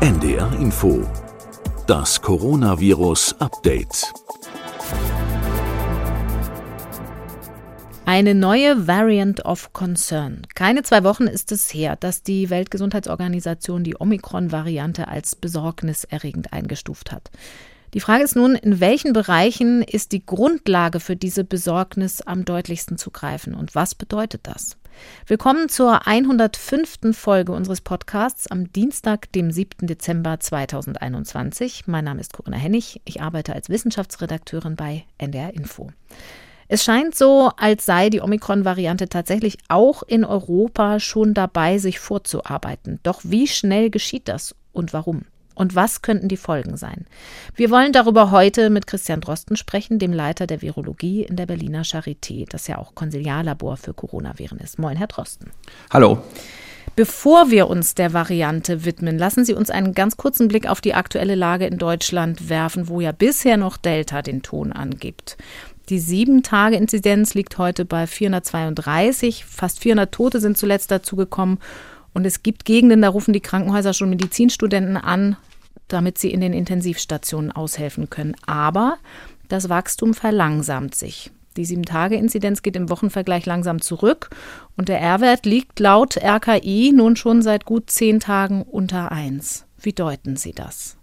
NDR Info. Das Coronavirus Update. Eine neue Variant of Concern. Keine zwei Wochen ist es her, dass die Weltgesundheitsorganisation die Omikron-Variante als besorgniserregend eingestuft hat. Die Frage ist nun, in welchen Bereichen ist die Grundlage für diese Besorgnis am deutlichsten zu greifen und was bedeutet das? Willkommen zur 105. Folge unseres Podcasts am Dienstag, dem 7. Dezember 2021. Mein Name ist Corinna Hennig. Ich arbeite als Wissenschaftsredakteurin bei NDR Info. Es scheint so, als sei die Omikron-Variante tatsächlich auch in Europa schon dabei, sich vorzuarbeiten. Doch wie schnell geschieht das und warum? Und was könnten die Folgen sein? Wir wollen darüber heute mit Christian Drosten sprechen, dem Leiter der Virologie in der Berliner Charité, das ja auch Konsiliarlabor für Coronaviren ist. Moin, Herr Drosten. Hallo. Bevor wir uns der Variante widmen, lassen Sie uns einen ganz kurzen Blick auf die aktuelle Lage in Deutschland werfen, wo ja bisher noch Delta den Ton angibt. Die Sieben-Tage-Inzidenz liegt heute bei 432. Fast 400 Tote sind zuletzt dazugekommen. Und es gibt Gegenden, da rufen die Krankenhäuser schon Medizinstudenten an, damit sie in den Intensivstationen aushelfen können. Aber das Wachstum verlangsamt sich. Die Sieben-Tage-Inzidenz geht im Wochenvergleich langsam zurück und der R-Wert liegt laut RKI nun schon seit gut zehn Tagen unter 1. Wie deuten Sie das?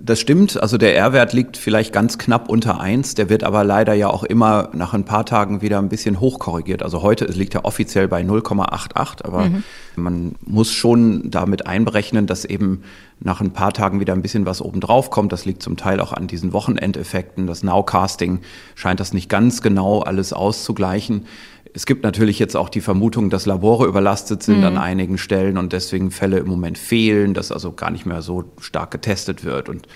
Das stimmt. Also der R-Wert liegt vielleicht ganz knapp unter 1. Der wird aber leider ja auch immer nach ein paar Tagen wieder ein bisschen hochkorrigiert. Also heute liegt er offiziell bei 0,88. Aber mhm. man muss schon damit einberechnen, dass eben nach ein paar Tagen wieder ein bisschen was obendrauf kommt. Das liegt zum Teil auch an diesen Wochenendeffekten. Das Nowcasting scheint das nicht ganz genau alles auszugleichen. Es gibt natürlich jetzt auch die Vermutung, dass Labore überlastet sind mhm. an einigen Stellen und deswegen Fälle im Moment fehlen, dass also gar nicht mehr so stark getestet wird und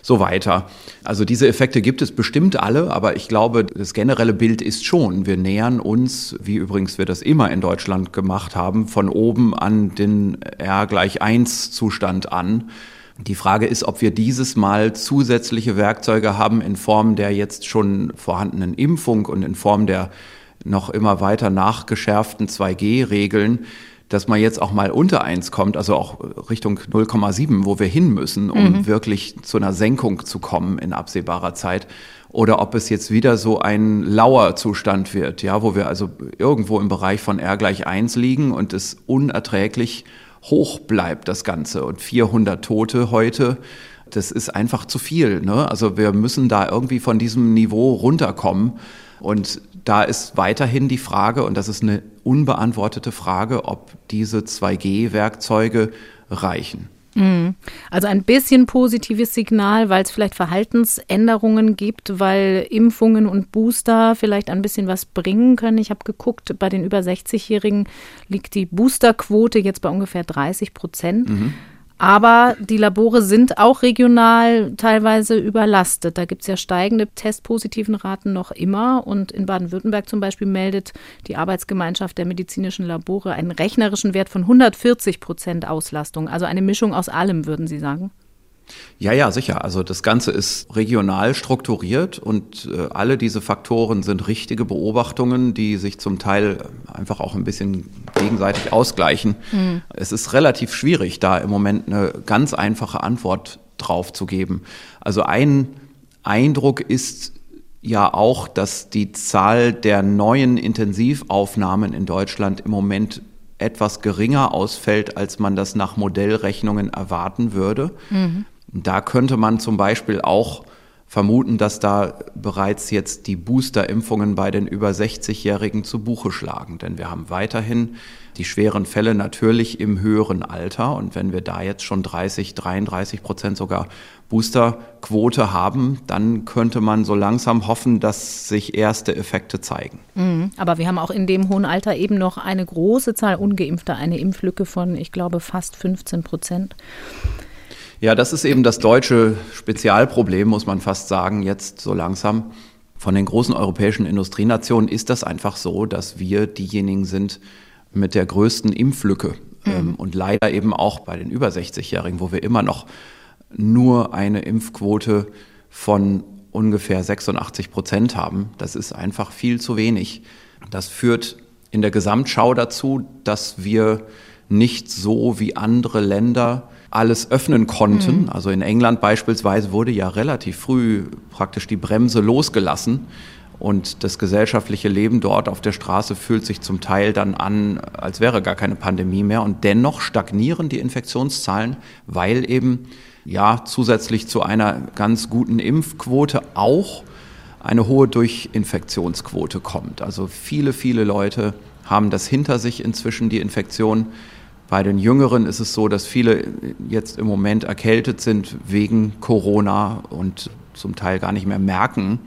so weiter. Also diese Effekte gibt es bestimmt alle, aber ich glaube, das generelle Bild ist schon, wir nähern uns, wie übrigens wir das immer in Deutschland gemacht haben, von oben an den R gleich 1 Zustand an. Die Frage ist, ob wir dieses Mal zusätzliche Werkzeuge haben in Form der jetzt schon vorhandenen Impfung und in Form der noch immer weiter nachgeschärften 2G-Regeln, dass man jetzt auch mal unter 1 kommt, also auch Richtung 0,7, wo wir hin müssen, um mhm. wirklich zu einer Senkung zu kommen in absehbarer Zeit. Oder ob es jetzt wieder so ein lauer Zustand wird, ja, wo wir also irgendwo im Bereich von R gleich 1 liegen und es unerträglich hoch bleibt, das Ganze. Und 400 Tote heute, das ist einfach zu viel. Ne? Also wir müssen da irgendwie von diesem Niveau runterkommen. Und da ist weiterhin die Frage, und das ist eine unbeantwortete Frage, ob diese 2G-Werkzeuge reichen. Mhm. Also ein bisschen positives Signal, weil es vielleicht Verhaltensänderungen gibt, weil Impfungen und Booster vielleicht ein bisschen was bringen können. Ich habe geguckt, bei den über 60-Jährigen liegt die Boosterquote jetzt bei ungefähr 30 Prozent. Mhm. Aber die Labore sind auch regional teilweise überlastet. Da gibt es ja steigende testpositiven Raten noch immer. Und in Baden-Württemberg zum Beispiel meldet die Arbeitsgemeinschaft der medizinischen Labore einen rechnerischen Wert von 140 Prozent Auslastung. Also eine Mischung aus allem, würden Sie sagen? Ja, ja, sicher. Also das Ganze ist regional strukturiert und äh, alle diese Faktoren sind richtige Beobachtungen, die sich zum Teil einfach auch ein bisschen gegenseitig ausgleichen. Mhm. Es ist relativ schwierig, da im Moment eine ganz einfache Antwort drauf zu geben. Also ein Eindruck ist ja auch, dass die Zahl der neuen Intensivaufnahmen in Deutschland im Moment etwas geringer ausfällt, als man das nach Modellrechnungen erwarten würde. Mhm. Da könnte man zum Beispiel auch vermuten, dass da bereits jetzt die Boosterimpfungen bei den über 60-Jährigen zu Buche schlagen. Denn wir haben weiterhin die schweren Fälle natürlich im höheren Alter. Und wenn wir da jetzt schon 30, 33 Prozent sogar Boosterquote haben, dann könnte man so langsam hoffen, dass sich erste Effekte zeigen. Mhm. Aber wir haben auch in dem hohen Alter eben noch eine große Zahl ungeimpfter, eine Impflücke von, ich glaube, fast 15 Prozent. Ja, das ist eben das deutsche Spezialproblem, muss man fast sagen, jetzt so langsam. Von den großen europäischen Industrienationen ist das einfach so, dass wir diejenigen sind mit der größten Impflücke. Mhm. Ähm, und leider eben auch bei den über 60-Jährigen, wo wir immer noch nur eine Impfquote von ungefähr 86 Prozent haben. Das ist einfach viel zu wenig. Das führt in der Gesamtschau dazu, dass wir nicht so wie andere Länder alles öffnen konnten. Mhm. Also in England beispielsweise wurde ja relativ früh praktisch die Bremse losgelassen. Und das gesellschaftliche Leben dort auf der Straße fühlt sich zum Teil dann an, als wäre gar keine Pandemie mehr. Und dennoch stagnieren die Infektionszahlen, weil eben ja zusätzlich zu einer ganz guten Impfquote auch eine hohe Durchinfektionsquote kommt. Also viele, viele Leute haben das hinter sich inzwischen, die Infektion. Bei den Jüngeren ist es so, dass viele jetzt im Moment erkältet sind wegen Corona und zum Teil gar nicht mehr merken,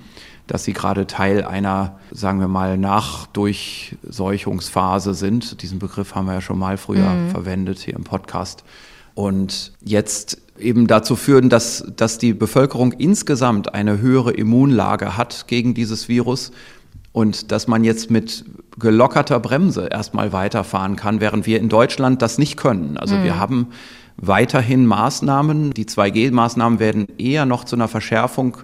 dass sie gerade Teil einer, sagen wir mal, Nachdurchseuchungsphase sind. Diesen Begriff haben wir ja schon mal früher mhm. verwendet hier im Podcast. Und jetzt eben dazu führen, dass, dass die Bevölkerung insgesamt eine höhere Immunlage hat gegen dieses Virus und dass man jetzt mit gelockerter Bremse erstmal weiterfahren kann, während wir in Deutschland das nicht können. Also mhm. wir haben weiterhin Maßnahmen. Die 2G-Maßnahmen werden eher noch zu einer Verschärfung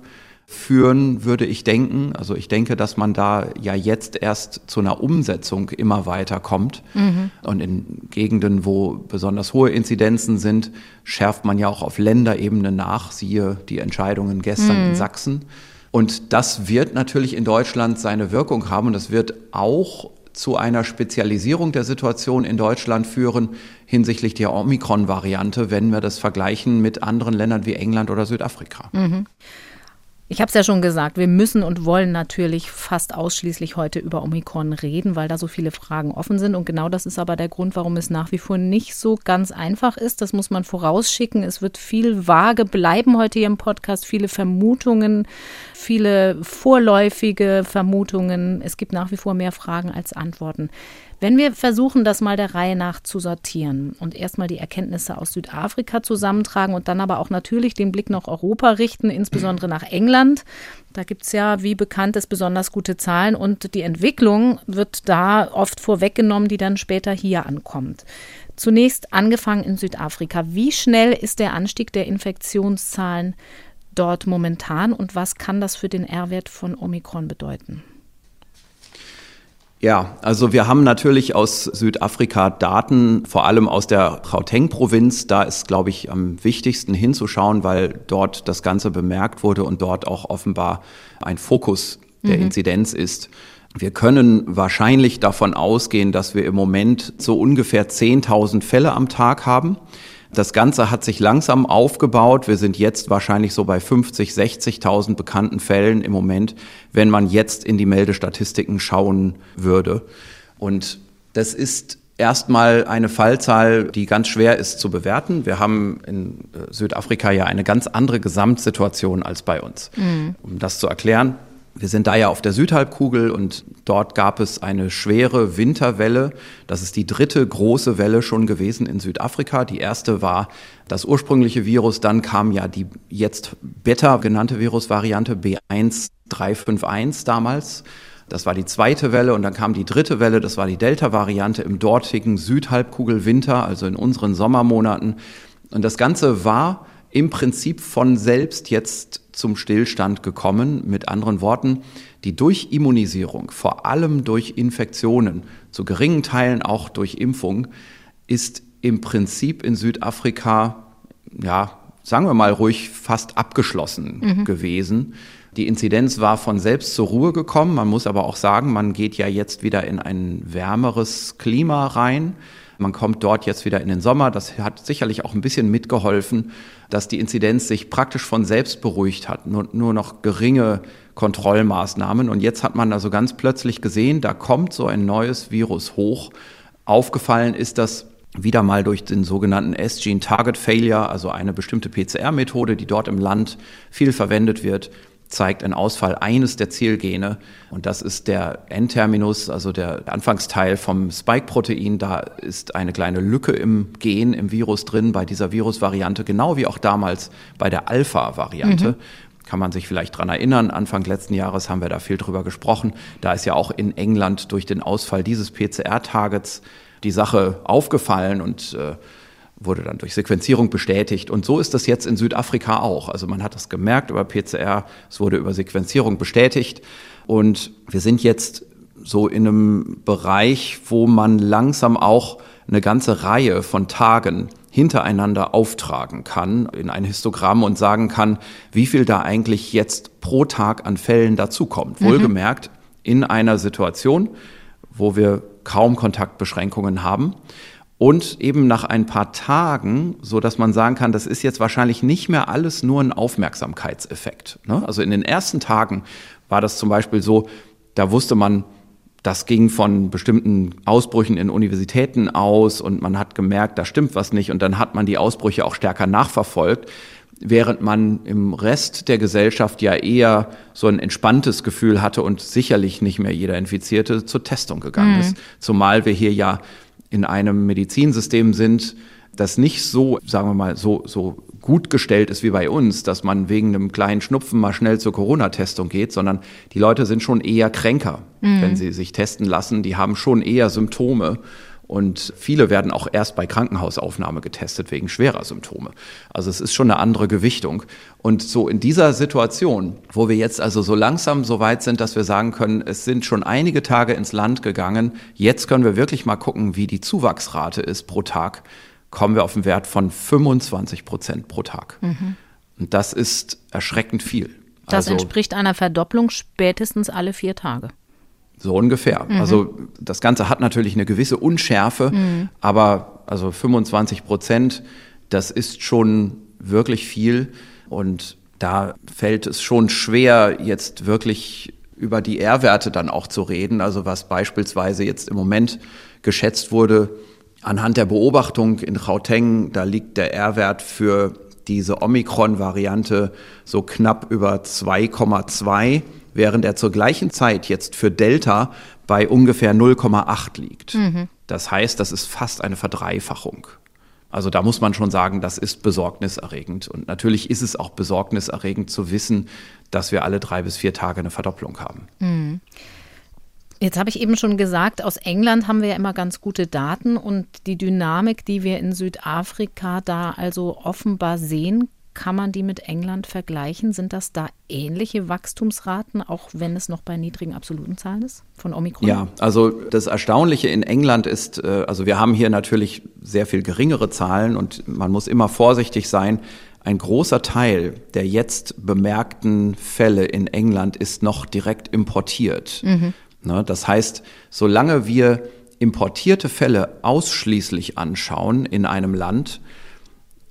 führen, würde ich denken. Also ich denke, dass man da ja jetzt erst zu einer Umsetzung immer weiter kommt. Mhm. Und in Gegenden, wo besonders hohe Inzidenzen sind, schärft man ja auch auf Länderebene nach. Siehe die Entscheidungen gestern mhm. in Sachsen. Und das wird natürlich in Deutschland seine Wirkung haben und das wird auch zu einer Spezialisierung der Situation in Deutschland führen hinsichtlich der Omikron-Variante, wenn wir das vergleichen mit anderen Ländern wie England oder Südafrika. Mhm. Ich habe es ja schon gesagt, wir müssen und wollen natürlich fast ausschließlich heute über Omikron reden, weil da so viele Fragen offen sind. Und genau das ist aber der Grund, warum es nach wie vor nicht so ganz einfach ist. Das muss man vorausschicken. Es wird viel vage bleiben heute hier im Podcast, viele Vermutungen, viele vorläufige Vermutungen. Es gibt nach wie vor mehr Fragen als Antworten. Wenn wir versuchen, das mal der Reihe nach zu sortieren und erstmal die Erkenntnisse aus Südafrika zusammentragen und dann aber auch natürlich den Blick nach Europa richten, insbesondere nach England. Da gibt es ja, wie bekannt ist, besonders gute Zahlen und die Entwicklung wird da oft vorweggenommen, die dann später hier ankommt. Zunächst angefangen in Südafrika. Wie schnell ist der Anstieg der Infektionszahlen dort momentan und was kann das für den R-Wert von Omikron bedeuten? Ja, also wir haben natürlich aus Südafrika Daten, vor allem aus der Gauteng-Provinz. Da ist, glaube ich, am wichtigsten hinzuschauen, weil dort das Ganze bemerkt wurde und dort auch offenbar ein Fokus der mhm. Inzidenz ist. Wir können wahrscheinlich davon ausgehen, dass wir im Moment so ungefähr 10.000 Fälle am Tag haben. Das Ganze hat sich langsam aufgebaut. Wir sind jetzt wahrscheinlich so bei 50, 60.000 bekannten Fällen im Moment, wenn man jetzt in die Meldestatistiken schauen würde. Und das ist erstmal eine Fallzahl, die ganz schwer ist zu bewerten. Wir haben in äh, Südafrika ja eine ganz andere Gesamtsituation als bei uns. Mhm. Um das zu erklären, wir sind da ja auf der Südhalbkugel und dort gab es eine schwere Winterwelle. Das ist die dritte große Welle schon gewesen in Südafrika. Die erste war das ursprüngliche Virus, dann kam ja die jetzt Beta genannte Virusvariante B1351 damals. Das war die zweite Welle und dann kam die dritte Welle, das war die Delta-Variante im dortigen Südhalbkugelwinter, also in unseren Sommermonaten. Und das Ganze war im Prinzip von selbst jetzt zum Stillstand gekommen. Mit anderen Worten, die Durchimmunisierung, vor allem durch Infektionen, zu geringen Teilen auch durch Impfung, ist im Prinzip in Südafrika, ja, sagen wir mal ruhig, fast abgeschlossen mhm. gewesen. Die Inzidenz war von selbst zur Ruhe gekommen. Man muss aber auch sagen, man geht ja jetzt wieder in ein wärmeres Klima rein. Man kommt dort jetzt wieder in den Sommer. Das hat sicherlich auch ein bisschen mitgeholfen, dass die Inzidenz sich praktisch von selbst beruhigt hat. Nur, nur noch geringe Kontrollmaßnahmen. Und jetzt hat man also ganz plötzlich gesehen, da kommt so ein neues Virus hoch. Aufgefallen ist das wieder mal durch den sogenannten S-Gene Target Failure, also eine bestimmte PCR-Methode, die dort im Land viel verwendet wird zeigt einen Ausfall eines der Zielgene. Und das ist der N-Terminus, also der Anfangsteil vom Spike-Protein. Da ist eine kleine Lücke im Gen, im Virus drin, bei dieser Virusvariante, genau wie auch damals bei der Alpha-Variante. Mhm. Kann man sich vielleicht dran erinnern, Anfang letzten Jahres haben wir da viel drüber gesprochen. Da ist ja auch in England durch den Ausfall dieses PCR-Targets die Sache aufgefallen und äh, wurde dann durch Sequenzierung bestätigt. Und so ist das jetzt in Südafrika auch. Also man hat das gemerkt über PCR, es wurde über Sequenzierung bestätigt. Und wir sind jetzt so in einem Bereich, wo man langsam auch eine ganze Reihe von Tagen hintereinander auftragen kann in ein Histogramm und sagen kann, wie viel da eigentlich jetzt pro Tag an Fällen dazukommt. Mhm. Wohlgemerkt in einer Situation, wo wir kaum Kontaktbeschränkungen haben und eben nach ein paar Tagen, so dass man sagen kann, das ist jetzt wahrscheinlich nicht mehr alles nur ein Aufmerksamkeitseffekt. Ne? Also in den ersten Tagen war das zum Beispiel so, da wusste man, das ging von bestimmten Ausbrüchen in Universitäten aus und man hat gemerkt, da stimmt was nicht und dann hat man die Ausbrüche auch stärker nachverfolgt, während man im Rest der Gesellschaft ja eher so ein entspanntes Gefühl hatte und sicherlich nicht mehr jeder Infizierte zur Testung gegangen mhm. ist. Zumal wir hier ja in einem Medizinsystem sind, das nicht so, sagen wir mal, so, so gut gestellt ist wie bei uns, dass man wegen einem kleinen Schnupfen mal schnell zur Corona-Testung geht, sondern die Leute sind schon eher kränker, mhm. wenn sie sich testen lassen. Die haben schon eher Symptome. Und viele werden auch erst bei Krankenhausaufnahme getestet wegen schwerer Symptome. Also es ist schon eine andere Gewichtung. Und so in dieser Situation, wo wir jetzt also so langsam so weit sind, dass wir sagen können, es sind schon einige Tage ins Land gegangen, jetzt können wir wirklich mal gucken, wie die Zuwachsrate ist pro Tag kommen wir auf einen Wert von 25 Prozent pro Tag. Mhm. Und das ist erschreckend viel. Das also, entspricht einer Verdopplung spätestens alle vier Tage. So ungefähr. Mhm. Also das Ganze hat natürlich eine gewisse Unschärfe, mhm. aber also 25 Prozent, das ist schon wirklich viel. Und da fällt es schon schwer, jetzt wirklich über die R-Werte dann auch zu reden. Also was beispielsweise jetzt im Moment geschätzt wurde, Anhand der Beobachtung in Gauteng, da liegt der R-Wert für diese Omikron-Variante so knapp über 2,2, während er zur gleichen Zeit jetzt für Delta bei ungefähr 0,8 liegt. Mhm. Das heißt, das ist fast eine Verdreifachung. Also da muss man schon sagen, das ist besorgniserregend. Und natürlich ist es auch besorgniserregend zu wissen, dass wir alle drei bis vier Tage eine Verdopplung haben. Mhm. Jetzt habe ich eben schon gesagt, aus England haben wir ja immer ganz gute Daten und die Dynamik, die wir in Südafrika da also offenbar sehen, kann man die mit England vergleichen? Sind das da ähnliche Wachstumsraten, auch wenn es noch bei niedrigen absoluten Zahlen ist von Omikron? Ja, also das Erstaunliche in England ist, äh, also wir haben hier natürlich sehr viel geringere Zahlen und man muss immer vorsichtig sein. Ein großer Teil der jetzt bemerkten Fälle in England ist noch direkt importiert. Mhm. Ne? Das heißt, solange wir importierte Fälle ausschließlich anschauen in einem Land,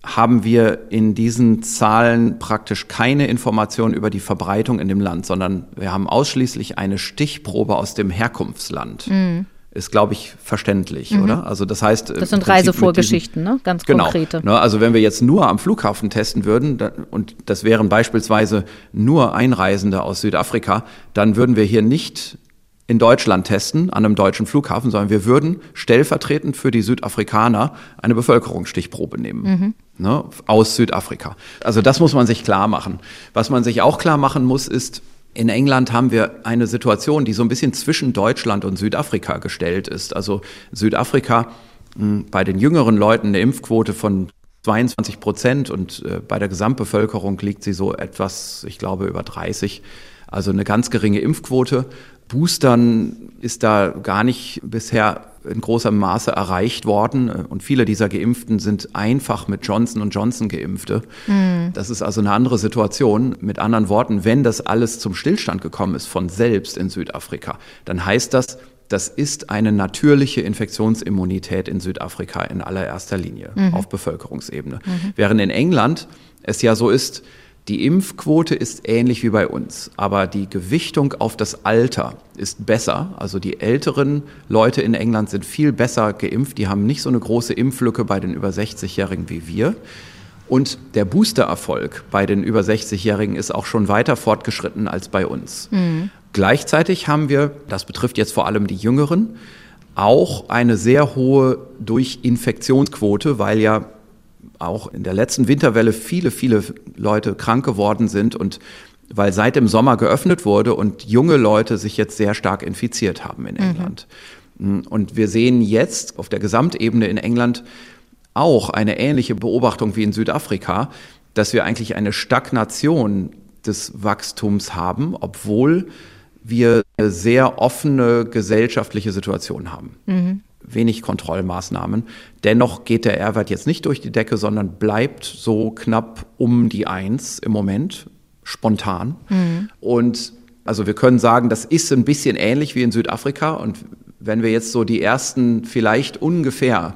haben wir in diesen Zahlen praktisch keine Information über die Verbreitung in dem Land, sondern wir haben ausschließlich eine Stichprobe aus dem Herkunftsland. Mhm. Ist, glaube ich, verständlich, mhm. oder? Also das heißt. Das sind Reisevorgeschichten, ne? Ganz genau, konkrete. Ne? Also wenn wir jetzt nur am Flughafen testen würden, und das wären beispielsweise nur Einreisende aus Südafrika, dann würden wir hier nicht in Deutschland testen, an einem deutschen Flughafen, sondern wir würden stellvertretend für die Südafrikaner eine Bevölkerungsstichprobe nehmen. Mhm. Ne, aus Südafrika. Also das muss man sich klar machen. Was man sich auch klar machen muss, ist, in England haben wir eine Situation, die so ein bisschen zwischen Deutschland und Südafrika gestellt ist. Also Südafrika hm, bei den jüngeren Leuten eine Impfquote von 22 Prozent und äh, bei der Gesamtbevölkerung liegt sie so etwas, ich glaube, über 30. Also eine ganz geringe Impfquote. Boostern ist da gar nicht bisher in großem Maße erreicht worden. Und viele dieser Geimpften sind einfach mit Johnson Johnson Geimpfte. Mhm. Das ist also eine andere Situation. Mit anderen Worten, wenn das alles zum Stillstand gekommen ist von selbst in Südafrika, dann heißt das, das ist eine natürliche Infektionsimmunität in Südafrika in allererster Linie mhm. auf Bevölkerungsebene. Mhm. Während in England es ja so ist, die Impfquote ist ähnlich wie bei uns, aber die Gewichtung auf das Alter ist besser. Also die älteren Leute in England sind viel besser geimpft. Die haben nicht so eine große Impflücke bei den über 60-Jährigen wie wir. Und der Boostererfolg bei den über 60-Jährigen ist auch schon weiter fortgeschritten als bei uns. Mhm. Gleichzeitig haben wir, das betrifft jetzt vor allem die Jüngeren, auch eine sehr hohe Durchinfektionsquote, weil ja auch in der letzten Winterwelle viele, viele Leute krank geworden sind und weil seit dem Sommer geöffnet wurde und junge Leute sich jetzt sehr stark infiziert haben in mhm. England. Mhm. Und wir sehen jetzt auf der Gesamtebene in England auch eine ähnliche Beobachtung wie in Südafrika, dass wir eigentlich eine Stagnation des Wachstums haben, obwohl wir eine sehr offene gesellschaftliche Situation haben. Mhm. Wenig Kontrollmaßnahmen. Dennoch geht der R-Wert jetzt nicht durch die Decke, sondern bleibt so knapp um die Eins im Moment, spontan. Mhm. Und also wir können sagen, das ist ein bisschen ähnlich wie in Südafrika. Und wenn wir jetzt so die ersten vielleicht ungefähr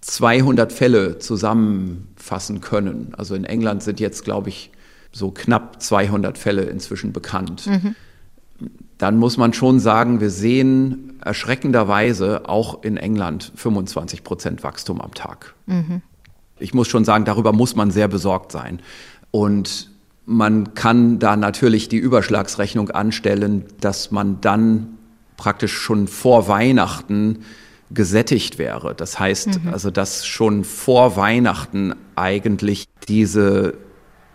200 Fälle zusammenfassen können, also in England sind jetzt, glaube ich, so knapp 200 Fälle inzwischen bekannt. Mhm dann muss man schon sagen, wir sehen erschreckenderweise auch in England 25 Prozent Wachstum am Tag. Mhm. Ich muss schon sagen, darüber muss man sehr besorgt sein. Und man kann da natürlich die Überschlagsrechnung anstellen, dass man dann praktisch schon vor Weihnachten gesättigt wäre. Das heißt mhm. also, dass schon vor Weihnachten eigentlich diese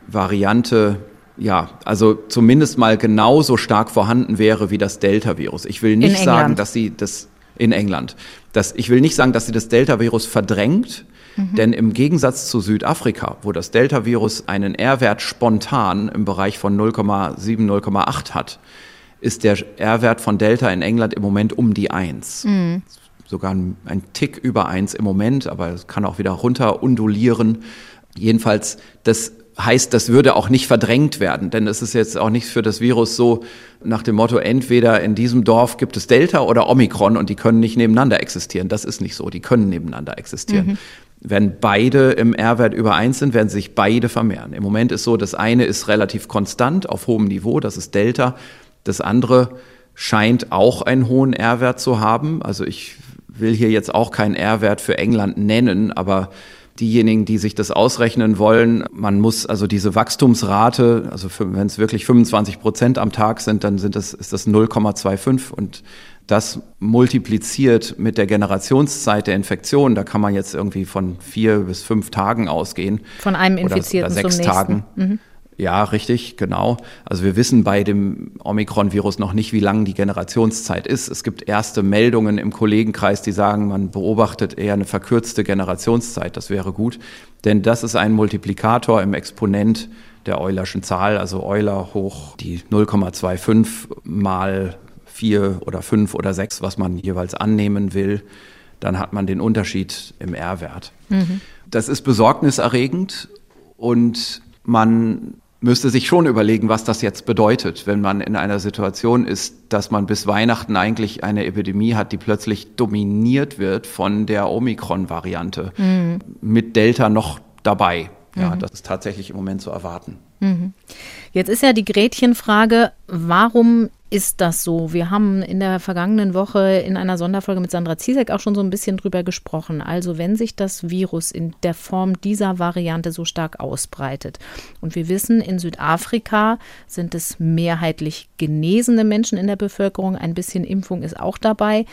Variante ja, also zumindest mal genauso stark vorhanden wäre wie das Delta-Virus. Ich will nicht sagen, dass sie das in England, dass ich will nicht sagen, dass sie das Delta-Virus verdrängt, mhm. denn im Gegensatz zu Südafrika, wo das Delta-Virus einen R-Wert spontan im Bereich von 0,7, 0,8 hat, ist der R-Wert von Delta in England im Moment um die 1. Mhm. Sogar ein, ein Tick über 1 im Moment, aber es kann auch wieder runter undulieren. Jedenfalls, das heißt, das würde auch nicht verdrängt werden, denn es ist jetzt auch nicht für das Virus so nach dem Motto, entweder in diesem Dorf gibt es Delta oder Omikron und die können nicht nebeneinander existieren. Das ist nicht so, die können nebeneinander existieren. Mhm. Wenn beide im R-Wert über eins sind, werden sich beide vermehren. Im Moment ist so, das eine ist relativ konstant auf hohem Niveau, das ist Delta. Das andere scheint auch einen hohen R-Wert zu haben. Also ich will hier jetzt auch keinen R-Wert für England nennen, aber diejenigen, die sich das ausrechnen wollen, man muss also diese Wachstumsrate, also wenn es wirklich 25 Prozent am Tag sind, dann sind das, ist das 0,25 und das multipliziert mit der Generationszeit der Infektion, da kann man jetzt irgendwie von vier bis fünf Tagen ausgehen. Von einem Infizierten oder, oder sechs zum nächsten. Tagen. Mhm. Ja, richtig, genau. Also wir wissen bei dem Omikron-Virus noch nicht, wie lang die Generationszeit ist. Es gibt erste Meldungen im Kollegenkreis, die sagen, man beobachtet eher eine verkürzte Generationszeit. Das wäre gut, denn das ist ein Multiplikator im Exponent der Eulerschen Zahl, also Euler hoch die 0,25 mal 4 oder 5 oder 6, was man jeweils annehmen will. Dann hat man den Unterschied im R-Wert. Mhm. Das ist besorgniserregend und man müsste sich schon überlegen, was das jetzt bedeutet, wenn man in einer Situation ist, dass man bis Weihnachten eigentlich eine Epidemie hat, die plötzlich dominiert wird von der Omikron-Variante mhm. mit Delta noch dabei. Ja, mhm. das ist tatsächlich im Moment zu erwarten. Mhm. Jetzt ist ja die Gretchenfrage, warum ist das so? Wir haben in der vergangenen Woche in einer Sonderfolge mit Sandra Ziesek auch schon so ein bisschen drüber gesprochen. Also wenn sich das Virus in der Form dieser Variante so stark ausbreitet und wir wissen, in Südafrika sind es mehrheitlich genesene Menschen in der Bevölkerung, ein bisschen Impfung ist auch dabei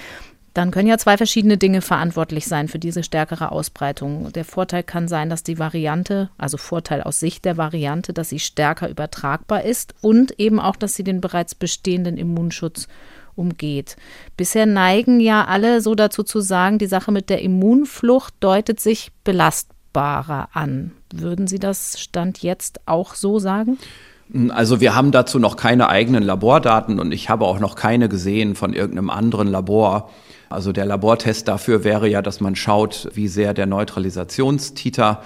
dann können ja zwei verschiedene Dinge verantwortlich sein für diese stärkere Ausbreitung. Der Vorteil kann sein, dass die Variante, also Vorteil aus Sicht der Variante, dass sie stärker übertragbar ist und eben auch, dass sie den bereits bestehenden Immunschutz umgeht. Bisher neigen ja alle so dazu zu sagen, die Sache mit der Immunflucht deutet sich belastbarer an. Würden Sie das Stand jetzt auch so sagen? Also wir haben dazu noch keine eigenen Labordaten und ich habe auch noch keine gesehen von irgendeinem anderen Labor. Also der Labortest dafür wäre ja, dass man schaut, wie sehr der Neutralisationstiter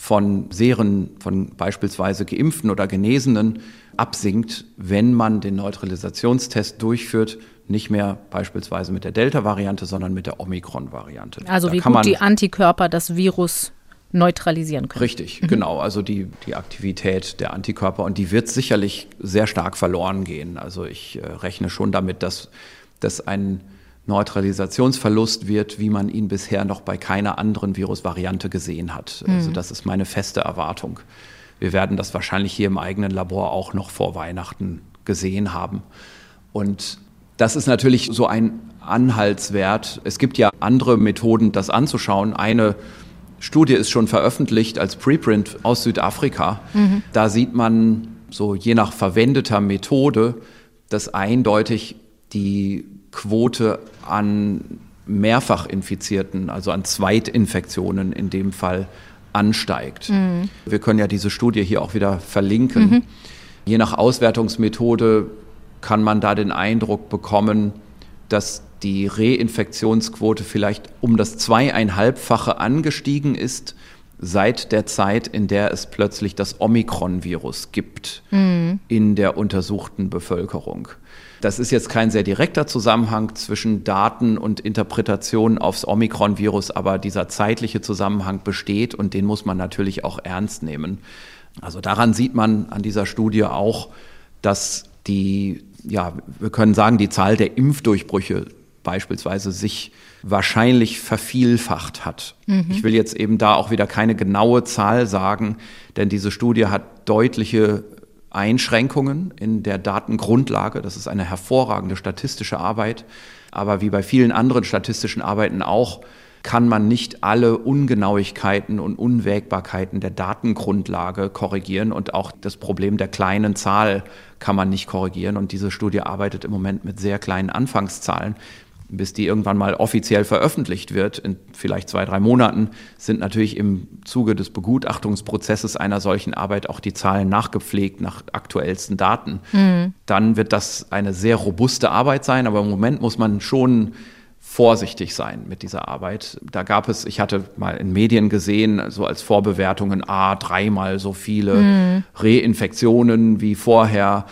von Seren von beispielsweise Geimpften oder Genesenen absinkt, wenn man den Neutralisationstest durchführt, nicht mehr beispielsweise mit der Delta-Variante, sondern mit der Omikron-Variante. Also da wie gut die Antikörper das Virus neutralisieren können. Richtig, mhm. genau. Also die, die Aktivität der Antikörper und die wird sicherlich sehr stark verloren gehen. Also ich äh, rechne schon damit, dass, dass ein Neutralisationsverlust wird, wie man ihn bisher noch bei keiner anderen Virusvariante gesehen hat. Mhm. Also das ist meine feste Erwartung. Wir werden das wahrscheinlich hier im eigenen Labor auch noch vor Weihnachten gesehen haben. Und das ist natürlich so ein Anhaltswert. Es gibt ja andere Methoden, das anzuschauen. Eine Studie ist schon veröffentlicht als Preprint aus Südafrika. Mhm. Da sieht man so je nach verwendeter Methode, dass eindeutig die Quote an Mehrfachinfizierten, also an Zweitinfektionen in dem Fall, ansteigt. Mhm. Wir können ja diese Studie hier auch wieder verlinken. Mhm. Je nach Auswertungsmethode kann man da den Eindruck bekommen, dass die Reinfektionsquote vielleicht um das zweieinhalbfache angestiegen ist seit der Zeit, in der es plötzlich das Omikron-Virus gibt mhm. in der untersuchten Bevölkerung. Das ist jetzt kein sehr direkter Zusammenhang zwischen Daten und Interpretation aufs Omikron-Virus, aber dieser zeitliche Zusammenhang besteht und den muss man natürlich auch ernst nehmen. Also daran sieht man an dieser Studie auch, dass die, ja, wir können sagen, die Zahl der Impfdurchbrüche beispielsweise sich wahrscheinlich vervielfacht hat. Mhm. Ich will jetzt eben da auch wieder keine genaue Zahl sagen, denn diese Studie hat deutliche Einschränkungen in der Datengrundlage. Das ist eine hervorragende statistische Arbeit. Aber wie bei vielen anderen statistischen Arbeiten auch, kann man nicht alle Ungenauigkeiten und Unwägbarkeiten der Datengrundlage korrigieren und auch das Problem der kleinen Zahl kann man nicht korrigieren. Und diese Studie arbeitet im Moment mit sehr kleinen Anfangszahlen bis die irgendwann mal offiziell veröffentlicht wird, in vielleicht zwei, drei Monaten, sind natürlich im Zuge des Begutachtungsprozesses einer solchen Arbeit auch die Zahlen nachgepflegt nach aktuellsten Daten. Mhm. Dann wird das eine sehr robuste Arbeit sein, aber im Moment muss man schon vorsichtig sein mit dieser Arbeit. Da gab es, ich hatte mal in Medien gesehen, so als Vorbewertungen, ah, dreimal so viele mhm. Reinfektionen wie vorher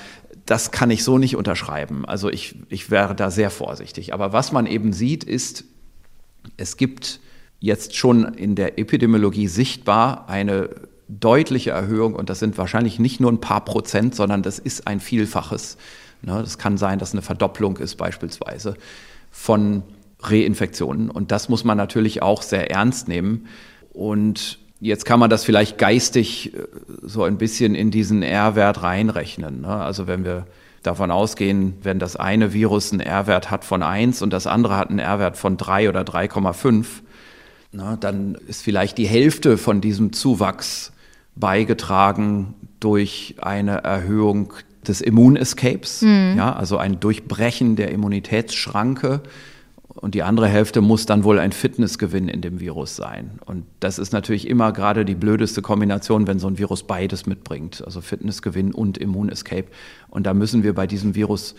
das kann ich so nicht unterschreiben. Also ich, ich wäre da sehr vorsichtig. Aber was man eben sieht, ist, es gibt jetzt schon in der Epidemiologie sichtbar eine deutliche Erhöhung und das sind wahrscheinlich nicht nur ein paar Prozent, sondern das ist ein Vielfaches. Ne, das kann sein, dass eine Verdopplung ist beispielsweise von Reinfektionen und das muss man natürlich auch sehr ernst nehmen. Und Jetzt kann man das vielleicht geistig äh, so ein bisschen in diesen R-Wert reinrechnen. Ne? Also wenn wir davon ausgehen, wenn das eine Virus einen R-Wert hat von 1 und das andere hat einen R-Wert von 3 oder 3,5, ne, dann ist vielleicht die Hälfte von diesem Zuwachs beigetragen durch eine Erhöhung des Immunescapes, mhm. ja, also ein Durchbrechen der Immunitätsschranke und die andere Hälfte muss dann wohl ein Fitnessgewinn in dem Virus sein. Und das ist natürlich immer gerade die blödeste Kombination, wenn so ein Virus beides mitbringt, also Fitnessgewinn und Immunescape. Und da müssen wir bei diesem Virus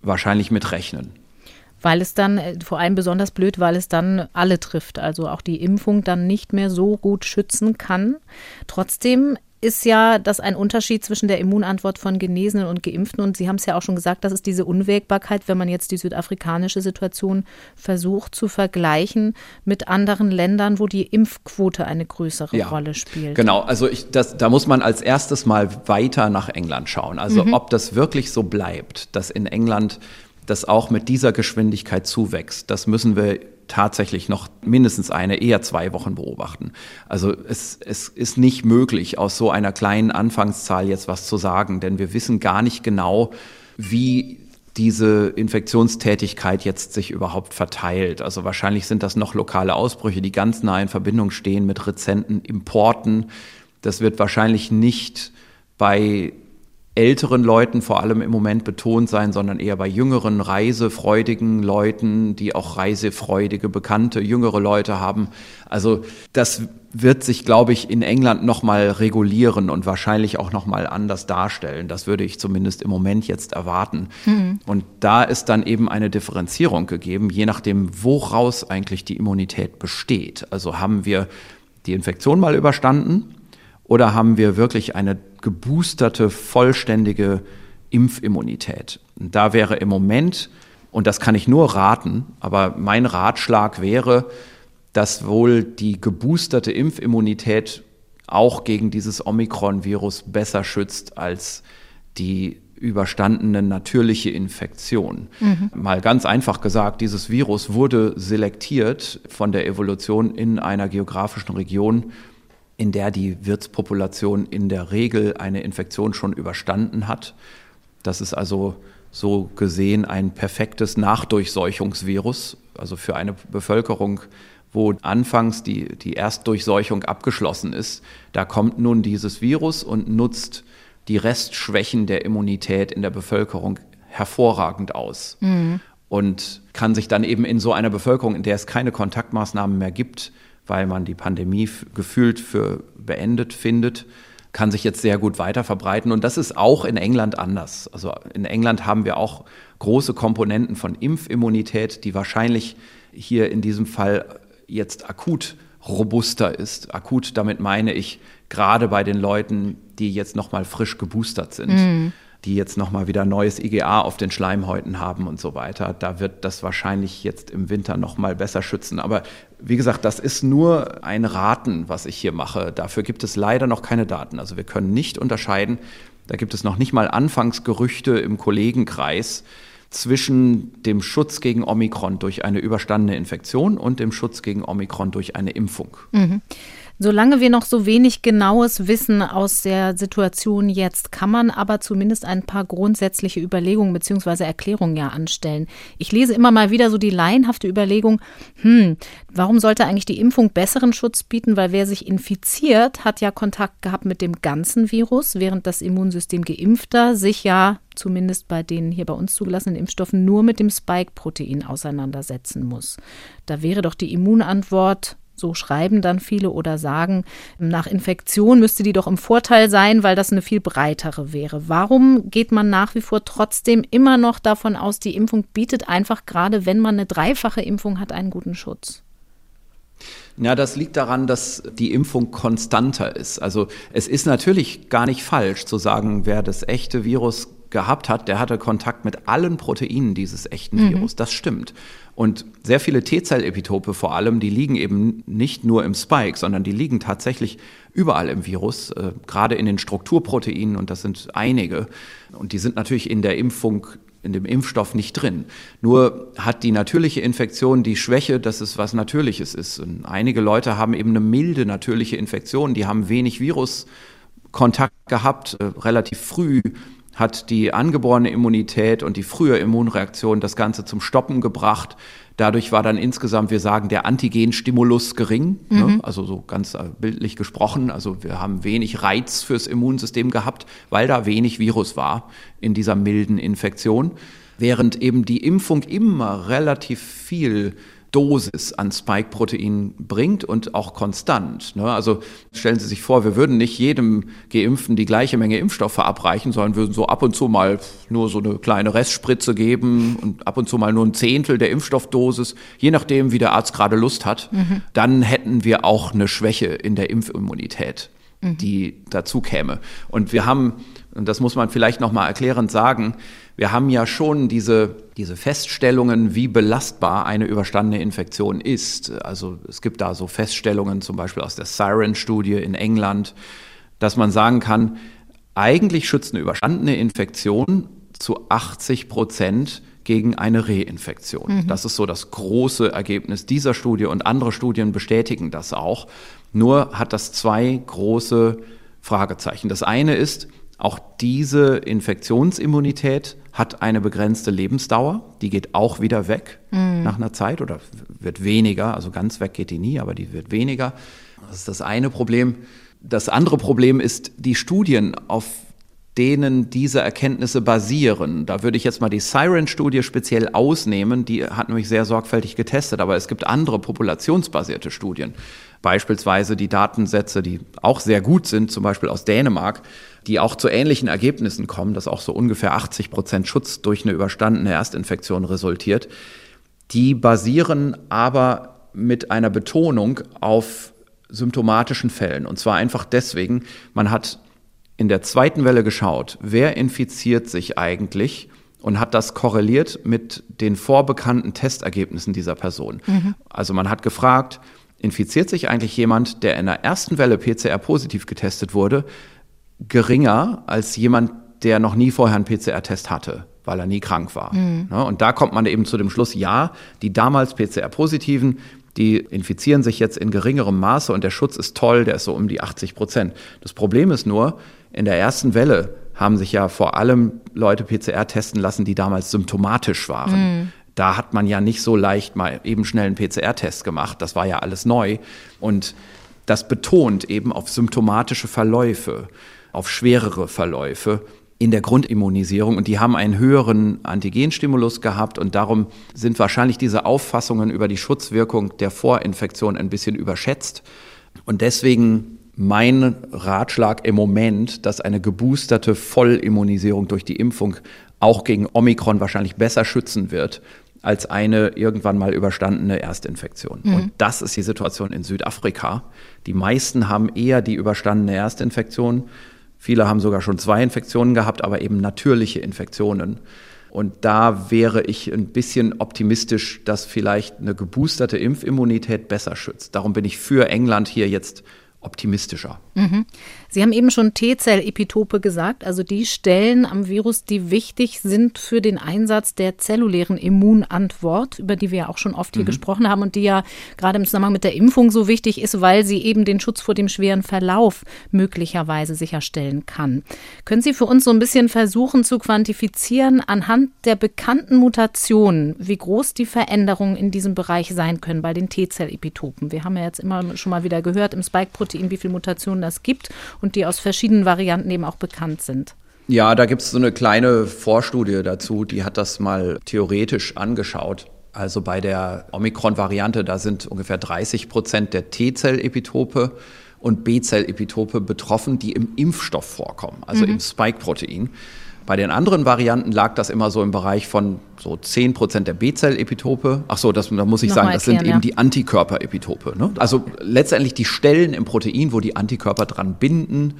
wahrscheinlich mit rechnen. Weil es dann äh, vor allem besonders blöd, weil es dann alle trifft, also auch die Impfung dann nicht mehr so gut schützen kann. Trotzdem ist ja das ein Unterschied zwischen der Immunantwort von Genesenen und Geimpften. Und Sie haben es ja auch schon gesagt, das ist diese Unwägbarkeit, wenn man jetzt die südafrikanische Situation versucht zu vergleichen mit anderen Ländern, wo die Impfquote eine größere ja, Rolle spielt. Genau, also ich, das, da muss man als erstes mal weiter nach England schauen. Also mhm. ob das wirklich so bleibt, dass in England das auch mit dieser Geschwindigkeit zuwächst, das müssen wir tatsächlich noch mindestens eine, eher zwei Wochen beobachten. Also es, es ist nicht möglich, aus so einer kleinen Anfangszahl jetzt was zu sagen, denn wir wissen gar nicht genau, wie diese Infektionstätigkeit jetzt sich überhaupt verteilt. Also wahrscheinlich sind das noch lokale Ausbrüche, die ganz nah in Verbindung stehen mit rezenten Importen. Das wird wahrscheinlich nicht bei älteren Leuten vor allem im Moment betont sein, sondern eher bei jüngeren, reisefreudigen Leuten, die auch reisefreudige, bekannte, jüngere Leute haben. Also das wird sich, glaube ich, in England nochmal regulieren und wahrscheinlich auch nochmal anders darstellen. Das würde ich zumindest im Moment jetzt erwarten. Mhm. Und da ist dann eben eine Differenzierung gegeben, je nachdem, woraus eigentlich die Immunität besteht. Also haben wir die Infektion mal überstanden oder haben wir wirklich eine geboosterte, vollständige Impfimmunität? Und da wäre im Moment, und das kann ich nur raten, aber mein Ratschlag wäre, dass wohl die geboosterte Impfimmunität auch gegen dieses Omikron-Virus besser schützt als die überstandene natürliche Infektion. Mhm. Mal ganz einfach gesagt, dieses Virus wurde selektiert von der Evolution in einer geografischen Region, in der die Wirtspopulation in der Regel eine Infektion schon überstanden hat. Das ist also so gesehen ein perfektes Nachdurchseuchungsvirus, also für eine Bevölkerung, wo anfangs die, die Erstdurchseuchung abgeschlossen ist. Da kommt nun dieses Virus und nutzt die Restschwächen der Immunität in der Bevölkerung hervorragend aus. Mhm. Und kann sich dann eben in so einer Bevölkerung, in der es keine Kontaktmaßnahmen mehr gibt, weil man die Pandemie gefühlt für beendet findet, kann sich jetzt sehr gut weiter verbreiten. Und das ist auch in England anders. Also in England haben wir auch große Komponenten von Impfimmunität, die wahrscheinlich hier in diesem Fall jetzt akut robuster ist. Akut, damit meine ich gerade bei den Leuten, die jetzt nochmal frisch geboostert sind. Mhm die jetzt nochmal wieder neues IgA auf den Schleimhäuten haben und so weiter. Da wird das wahrscheinlich jetzt im Winter nochmal besser schützen. Aber wie gesagt, das ist nur ein Raten, was ich hier mache. Dafür gibt es leider noch keine Daten. Also wir können nicht unterscheiden. Da gibt es noch nicht mal Anfangsgerüchte im Kollegenkreis zwischen dem Schutz gegen Omikron durch eine überstandene Infektion und dem Schutz gegen Omikron durch eine Impfung. Mhm. Solange wir noch so wenig Genaues wissen aus der Situation jetzt, kann man aber zumindest ein paar grundsätzliche Überlegungen bzw. Erklärungen ja anstellen. Ich lese immer mal wieder so die laienhafte Überlegung, hm, warum sollte eigentlich die Impfung besseren Schutz bieten? Weil wer sich infiziert, hat ja Kontakt gehabt mit dem ganzen Virus, während das Immunsystem geimpfter sich ja zumindest bei den hier bei uns zugelassenen Impfstoffen nur mit dem Spike-Protein auseinandersetzen muss. Da wäre doch die Immunantwort so schreiben dann viele oder sagen, nach Infektion müsste die doch im Vorteil sein, weil das eine viel breitere wäre. Warum geht man nach wie vor trotzdem immer noch davon aus, die Impfung bietet einfach gerade, wenn man eine dreifache Impfung hat, einen guten Schutz? Ja, das liegt daran, dass die Impfung konstanter ist. Also es ist natürlich gar nicht falsch zu sagen, wer das echte Virus gehabt hat, der hatte Kontakt mit allen Proteinen dieses echten mhm. Virus. Das stimmt. Und sehr viele T-Zell-Epitope vor allem, die liegen eben nicht nur im Spike, sondern die liegen tatsächlich überall im Virus, äh, gerade in den Strukturproteinen und das sind einige. Und die sind natürlich in der Impfung in dem Impfstoff nicht drin. Nur hat die natürliche Infektion die Schwäche, dass es was Natürliches ist. Und einige Leute haben eben eine milde natürliche Infektion, die haben wenig Viruskontakt gehabt, äh, relativ früh hat die angeborene Immunität und die frühe Immunreaktion das Ganze zum Stoppen gebracht. Dadurch war dann insgesamt, wir sagen, der Antigenstimulus gering, ne? mhm. ne? also so ganz äh, bildlich gesprochen. Also wir haben wenig Reiz fürs Immunsystem gehabt, weil da wenig Virus war in dieser milden Infektion. Während eben die Impfung immer relativ viel Dosis an Spike-Protein bringt und auch konstant. Ne? Also stellen Sie sich vor, wir würden nicht jedem Geimpften die gleiche Menge Impfstoff verabreichen, sondern würden so ab und zu mal nur so eine kleine Restspritze geben und ab und zu mal nur ein Zehntel der Impfstoffdosis, je nachdem, wie der Arzt gerade Lust hat. Mhm. Dann hätten wir auch eine Schwäche in der Impfimmunität, mhm. die dazu käme. Und wir haben, und das muss man vielleicht noch mal erklärend sagen, wir haben ja schon diese, diese Feststellungen, wie belastbar eine überstandene Infektion ist. Also es gibt da so Feststellungen, zum Beispiel aus der Siren-Studie in England, dass man sagen kann, eigentlich schützt eine überstandene Infektion zu 80 Prozent gegen eine Reinfektion. Mhm. Das ist so das große Ergebnis dieser Studie und andere Studien bestätigen das auch. Nur hat das zwei große Fragezeichen. Das eine ist, auch diese Infektionsimmunität hat eine begrenzte Lebensdauer. Die geht auch wieder weg mhm. nach einer Zeit oder wird weniger. Also ganz weg geht die nie, aber die wird weniger. Das ist das eine Problem. Das andere Problem ist die Studien, auf denen diese Erkenntnisse basieren. Da würde ich jetzt mal die Siren-Studie speziell ausnehmen. Die hat nämlich sehr sorgfältig getestet, aber es gibt andere populationsbasierte Studien. Beispielsweise die Datensätze, die auch sehr gut sind, zum Beispiel aus Dänemark, die auch zu ähnlichen Ergebnissen kommen, dass auch so ungefähr 80 Prozent Schutz durch eine überstandene Erstinfektion resultiert. Die basieren aber mit einer Betonung auf symptomatischen Fällen. Und zwar einfach deswegen, man hat in der zweiten Welle geschaut, wer infiziert sich eigentlich und hat das korreliert mit den vorbekannten Testergebnissen dieser Person. Mhm. Also man hat gefragt, infiziert sich eigentlich jemand, der in der ersten Welle PCR positiv getestet wurde, geringer als jemand, der noch nie vorher einen PCR-Test hatte, weil er nie krank war. Mhm. Und da kommt man eben zu dem Schluss, ja, die damals PCR-Positiven, die infizieren sich jetzt in geringerem Maße und der Schutz ist toll, der ist so um die 80 Prozent. Das Problem ist nur, in der ersten Welle haben sich ja vor allem Leute PCR testen lassen, die damals symptomatisch waren. Mhm. Da hat man ja nicht so leicht mal eben schnell einen PCR-Test gemacht. Das war ja alles neu. Und das betont eben auf symptomatische Verläufe auf schwerere Verläufe in der Grundimmunisierung und die haben einen höheren Antigenstimulus gehabt und darum sind wahrscheinlich diese Auffassungen über die Schutzwirkung der Vorinfektion ein bisschen überschätzt und deswegen mein Ratschlag im Moment, dass eine geboosterte Vollimmunisierung durch die Impfung auch gegen Omikron wahrscheinlich besser schützen wird als eine irgendwann mal überstandene Erstinfektion. Mhm. Und das ist die Situation in Südafrika. Die meisten haben eher die überstandene Erstinfektion. Viele haben sogar schon zwei Infektionen gehabt, aber eben natürliche Infektionen. Und da wäre ich ein bisschen optimistisch, dass vielleicht eine geboosterte Impfimmunität besser schützt. Darum bin ich für England hier jetzt optimistischer. Mhm. Sie haben eben schon T-Zell-Epitope gesagt, also die Stellen am Virus, die wichtig sind für den Einsatz der zellulären Immunantwort, über die wir ja auch schon oft hier mhm. gesprochen haben und die ja gerade im Zusammenhang mit der Impfung so wichtig ist, weil sie eben den Schutz vor dem schweren Verlauf möglicherweise sicherstellen kann. Können Sie für uns so ein bisschen versuchen zu quantifizieren anhand der bekannten Mutationen, wie groß die Veränderungen in diesem Bereich sein können bei den T-Zell-Epitopen? Wir haben ja jetzt immer schon mal wieder gehört im Spike-Protein, wie viele Mutationen das gibt und die aus verschiedenen Varianten eben auch bekannt sind. Ja, da gibt es so eine kleine Vorstudie dazu, die hat das mal theoretisch angeschaut. Also bei der Omikron-Variante, da sind ungefähr 30 Prozent der T-Zell-Epitope und B-Zell-Epitope betroffen, die im Impfstoff vorkommen, also mhm. im Spike-Protein. Bei den anderen Varianten lag das immer so im Bereich von so 10 Prozent der B-Zell-Epitope. Ach so, das, da muss ich Nochmal sagen, das erklären, sind eben die Antikörper-Epitope. Ne? Also letztendlich die Stellen im Protein, wo die Antikörper dran binden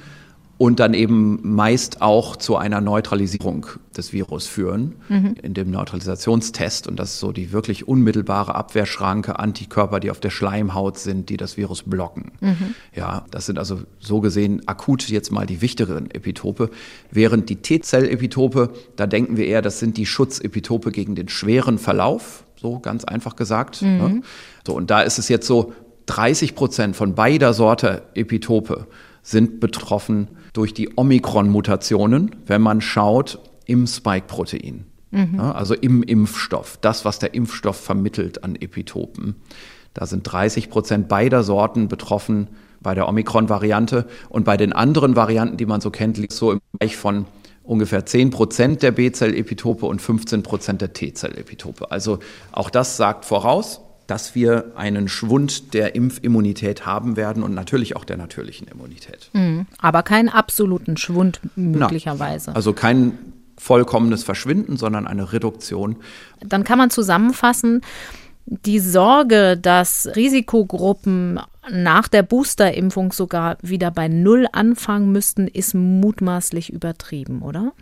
und dann eben meist auch zu einer Neutralisierung des Virus führen mhm. in dem Neutralisationstest. Und das ist so die wirklich unmittelbare Abwehrschranke, Antikörper, die auf der Schleimhaut sind, die das Virus blocken. Mhm. Ja, das sind also so gesehen akut jetzt mal die wichtigeren Epitope. Während die T-Zell-Epitope, da denken wir eher, das sind die Schutzepitope gegen den schweren Verlauf, so ganz einfach gesagt. Mhm. Ne? So, und da ist es jetzt so, 30 Prozent von beider Sorte Epitope sind betroffen durch die Omikron-Mutationen, wenn man schaut im Spike-Protein. Mhm. Ja, also im Impfstoff, das, was der Impfstoff vermittelt an Epitopen. Da sind 30 Prozent beider Sorten betroffen bei der Omikron-Variante. Und bei den anderen Varianten, die man so kennt, liegt so im Bereich von ungefähr 10 Prozent der B-Zell-Epitope und 15 Prozent der T-Zell-Epitope. Also auch das sagt voraus, dass wir einen Schwund der Impfimmunität haben werden und natürlich auch der natürlichen Immunität. Mhm. Aber keinen absoluten Schwund möglicherweise. Na, also kein vollkommenes Verschwinden, sondern eine Reduktion. Dann kann man zusammenfassen, die Sorge, dass Risikogruppen nach der Boosterimpfung sogar wieder bei Null anfangen müssten, ist mutmaßlich übertrieben, oder?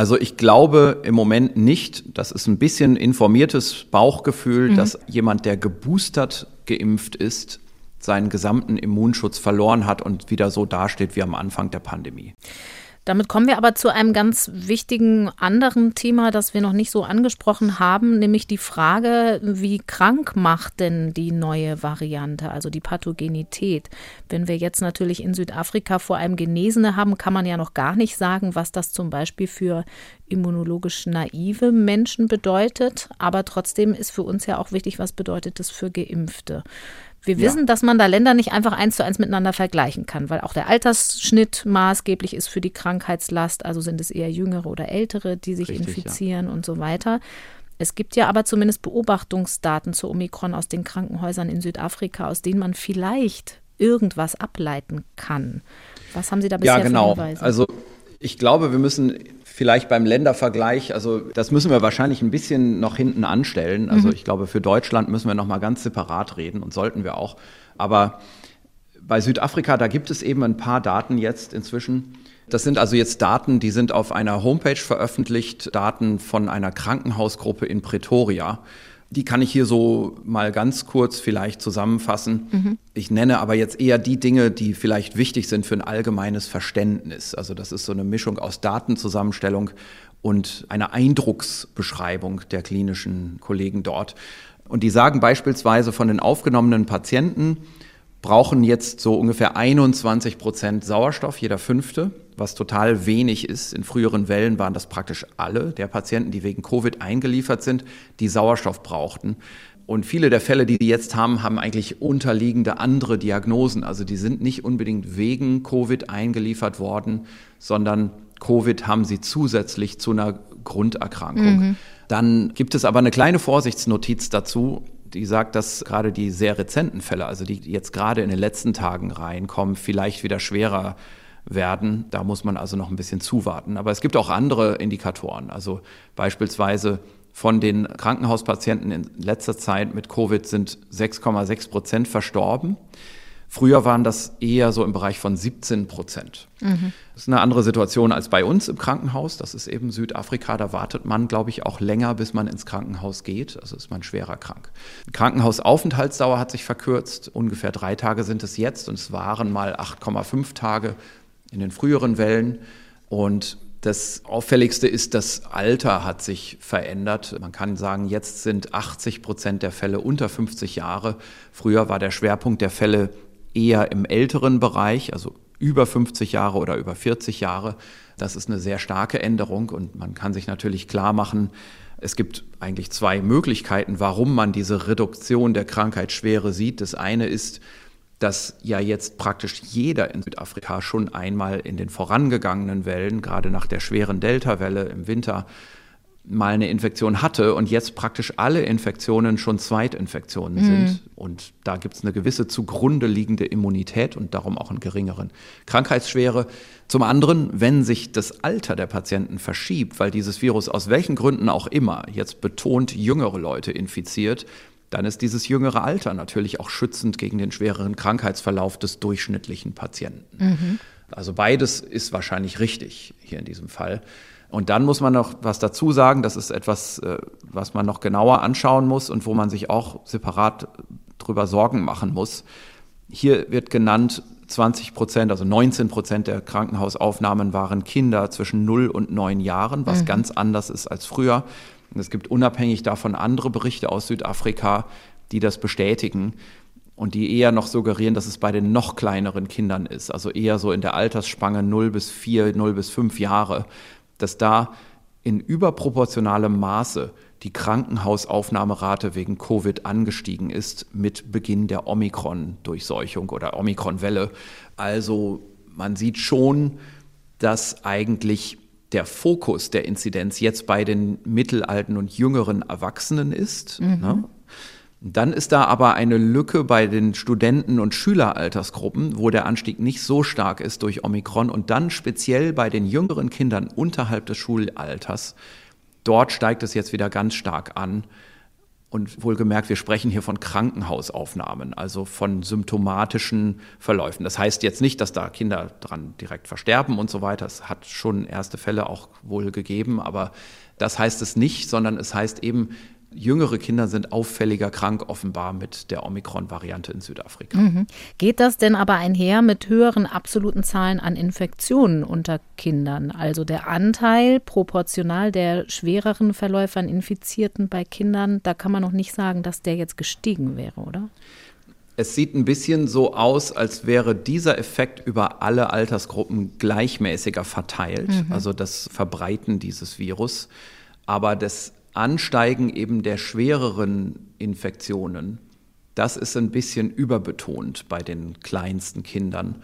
Also ich glaube im Moment nicht. Das ist ein bisschen informiertes Bauchgefühl, mhm. dass jemand, der geboostert geimpft ist, seinen gesamten Immunschutz verloren hat und wieder so dasteht wie am Anfang der Pandemie. Damit kommen wir aber zu einem ganz wichtigen anderen Thema, das wir noch nicht so angesprochen haben, nämlich die Frage, wie krank macht denn die neue Variante, also die Pathogenität? Wenn wir jetzt natürlich in Südafrika vor allem Genesene haben, kann man ja noch gar nicht sagen, was das zum Beispiel für immunologisch naive Menschen bedeutet. Aber trotzdem ist für uns ja auch wichtig, was bedeutet das für Geimpfte. Wir ja. wissen, dass man da Länder nicht einfach eins zu eins miteinander vergleichen kann, weil auch der Altersschnitt maßgeblich ist für die Krankheitslast. Also sind es eher Jüngere oder Ältere, die sich Richtig, infizieren ja. und so weiter. Es gibt ja aber zumindest Beobachtungsdaten zu Omikron aus den Krankenhäusern in Südafrika, aus denen man vielleicht irgendwas ableiten kann. Was haben Sie da bisher ja, genau. Also ich glaube, wir müssen vielleicht beim Ländervergleich, also das müssen wir wahrscheinlich ein bisschen noch hinten anstellen. Also mhm. ich glaube, für Deutschland müssen wir noch mal ganz separat reden und sollten wir auch. Aber bei Südafrika, da gibt es eben ein paar Daten jetzt inzwischen. Das sind also jetzt Daten, die sind auf einer Homepage veröffentlicht, Daten von einer Krankenhausgruppe in Pretoria. Die kann ich hier so mal ganz kurz vielleicht zusammenfassen. Mhm. Ich nenne aber jetzt eher die Dinge, die vielleicht wichtig sind für ein allgemeines Verständnis. Also das ist so eine Mischung aus Datenzusammenstellung und einer Eindrucksbeschreibung der klinischen Kollegen dort. Und die sagen beispielsweise von den aufgenommenen Patienten, brauchen jetzt so ungefähr 21 Prozent Sauerstoff, jeder fünfte, was total wenig ist. In früheren Wellen waren das praktisch alle der Patienten, die wegen Covid eingeliefert sind, die Sauerstoff brauchten. Und viele der Fälle, die die jetzt haben, haben eigentlich unterliegende andere Diagnosen. Also die sind nicht unbedingt wegen Covid eingeliefert worden, sondern Covid haben sie zusätzlich zu einer Grunderkrankung. Mhm. Dann gibt es aber eine kleine Vorsichtsnotiz dazu, die sagt, dass gerade die sehr rezenten Fälle, also die jetzt gerade in den letzten Tagen reinkommen, vielleicht wieder schwerer werden. Da muss man also noch ein bisschen zuwarten. Aber es gibt auch andere Indikatoren. Also beispielsweise von den Krankenhauspatienten in letzter Zeit mit Covid sind 6,6 Prozent verstorben. Früher waren das eher so im Bereich von 17 Prozent. Mhm. Das ist eine andere Situation als bei uns im Krankenhaus. Das ist eben Südafrika. Da wartet man, glaube ich, auch länger, bis man ins Krankenhaus geht. Also ist man schwerer krank. Die Krankenhausaufenthaltsdauer hat sich verkürzt. Ungefähr drei Tage sind es jetzt und es waren mal 8,5 Tage in den früheren Wellen. Und das Auffälligste ist, das Alter hat sich verändert. Man kann sagen, jetzt sind 80 Prozent der Fälle unter 50 Jahre. Früher war der Schwerpunkt der Fälle eher im älteren Bereich, also über 50 Jahre oder über 40 Jahre. Das ist eine sehr starke Änderung und man kann sich natürlich klar machen, es gibt eigentlich zwei Möglichkeiten, warum man diese Reduktion der Krankheitsschwere sieht. Das eine ist, dass ja jetzt praktisch jeder in Südafrika schon einmal in den vorangegangenen Wellen, gerade nach der schweren Delta-Welle im Winter, mal eine Infektion hatte und jetzt praktisch alle Infektionen schon Zweitinfektionen mhm. sind. Und da gibt es eine gewisse zugrunde liegende Immunität und darum auch einen geringeren Krankheitsschwere. Zum anderen, wenn sich das Alter der Patienten verschiebt, weil dieses Virus aus welchen Gründen auch immer jetzt betont jüngere Leute infiziert, dann ist dieses jüngere Alter natürlich auch schützend gegen den schwereren Krankheitsverlauf des durchschnittlichen Patienten. Mhm. Also beides ist wahrscheinlich richtig hier in diesem Fall. Und dann muss man noch was dazu sagen, das ist etwas, äh, was man noch genauer anschauen muss und wo man sich auch separat drüber Sorgen machen muss. Hier wird genannt, 20 Prozent, also 19 Prozent der Krankenhausaufnahmen waren Kinder zwischen 0 und 9 Jahren, was mhm. ganz anders ist als früher. Und es gibt unabhängig davon andere Berichte aus Südafrika, die das bestätigen und die eher noch suggerieren, dass es bei den noch kleineren Kindern ist, also eher so in der Altersspanne 0 bis 4, 0 bis 5 Jahre, dass da in überproportionalem Maße die Krankenhausaufnahmerate wegen Covid angestiegen ist mit Beginn der Omikron-Durchseuchung oder Omikron-Welle. Also man sieht schon, dass eigentlich der Fokus der Inzidenz jetzt bei den mittelalten und jüngeren Erwachsenen ist. Mhm. Ne? Dann ist da aber eine Lücke bei den Studenten- und Schüleraltersgruppen, wo der Anstieg nicht so stark ist durch Omikron und dann speziell bei den jüngeren Kindern unterhalb des Schulalters. Dort steigt es jetzt wieder ganz stark an. Und wohlgemerkt, wir sprechen hier von Krankenhausaufnahmen, also von symptomatischen Verläufen. Das heißt jetzt nicht, dass da Kinder dran direkt versterben und so weiter. Es hat schon erste Fälle auch wohl gegeben, aber das heißt es nicht, sondern es heißt eben, Jüngere Kinder sind auffälliger krank, offenbar mit der Omikron-Variante in Südafrika. Mhm. Geht das denn aber einher mit höheren absoluten Zahlen an Infektionen unter Kindern? Also der Anteil proportional der schwereren Verläufe an Infizierten bei Kindern, da kann man noch nicht sagen, dass der jetzt gestiegen wäre, oder? Es sieht ein bisschen so aus, als wäre dieser Effekt über alle Altersgruppen gleichmäßiger verteilt, mhm. also das Verbreiten dieses Virus. Aber das Ansteigen eben der schwereren Infektionen, das ist ein bisschen überbetont bei den kleinsten Kindern.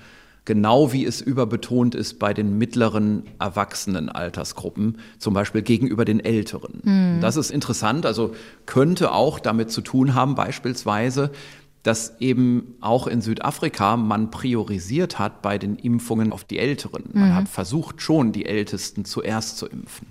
Genau wie es überbetont ist bei den mittleren erwachsenen Altersgruppen, zum Beispiel gegenüber den Älteren. Mhm. Das ist interessant, also könnte auch damit zu tun haben, beispielsweise, dass eben auch in Südafrika man priorisiert hat bei den Impfungen auf die Älteren. Man mhm. hat versucht schon, die Ältesten zuerst zu impfen.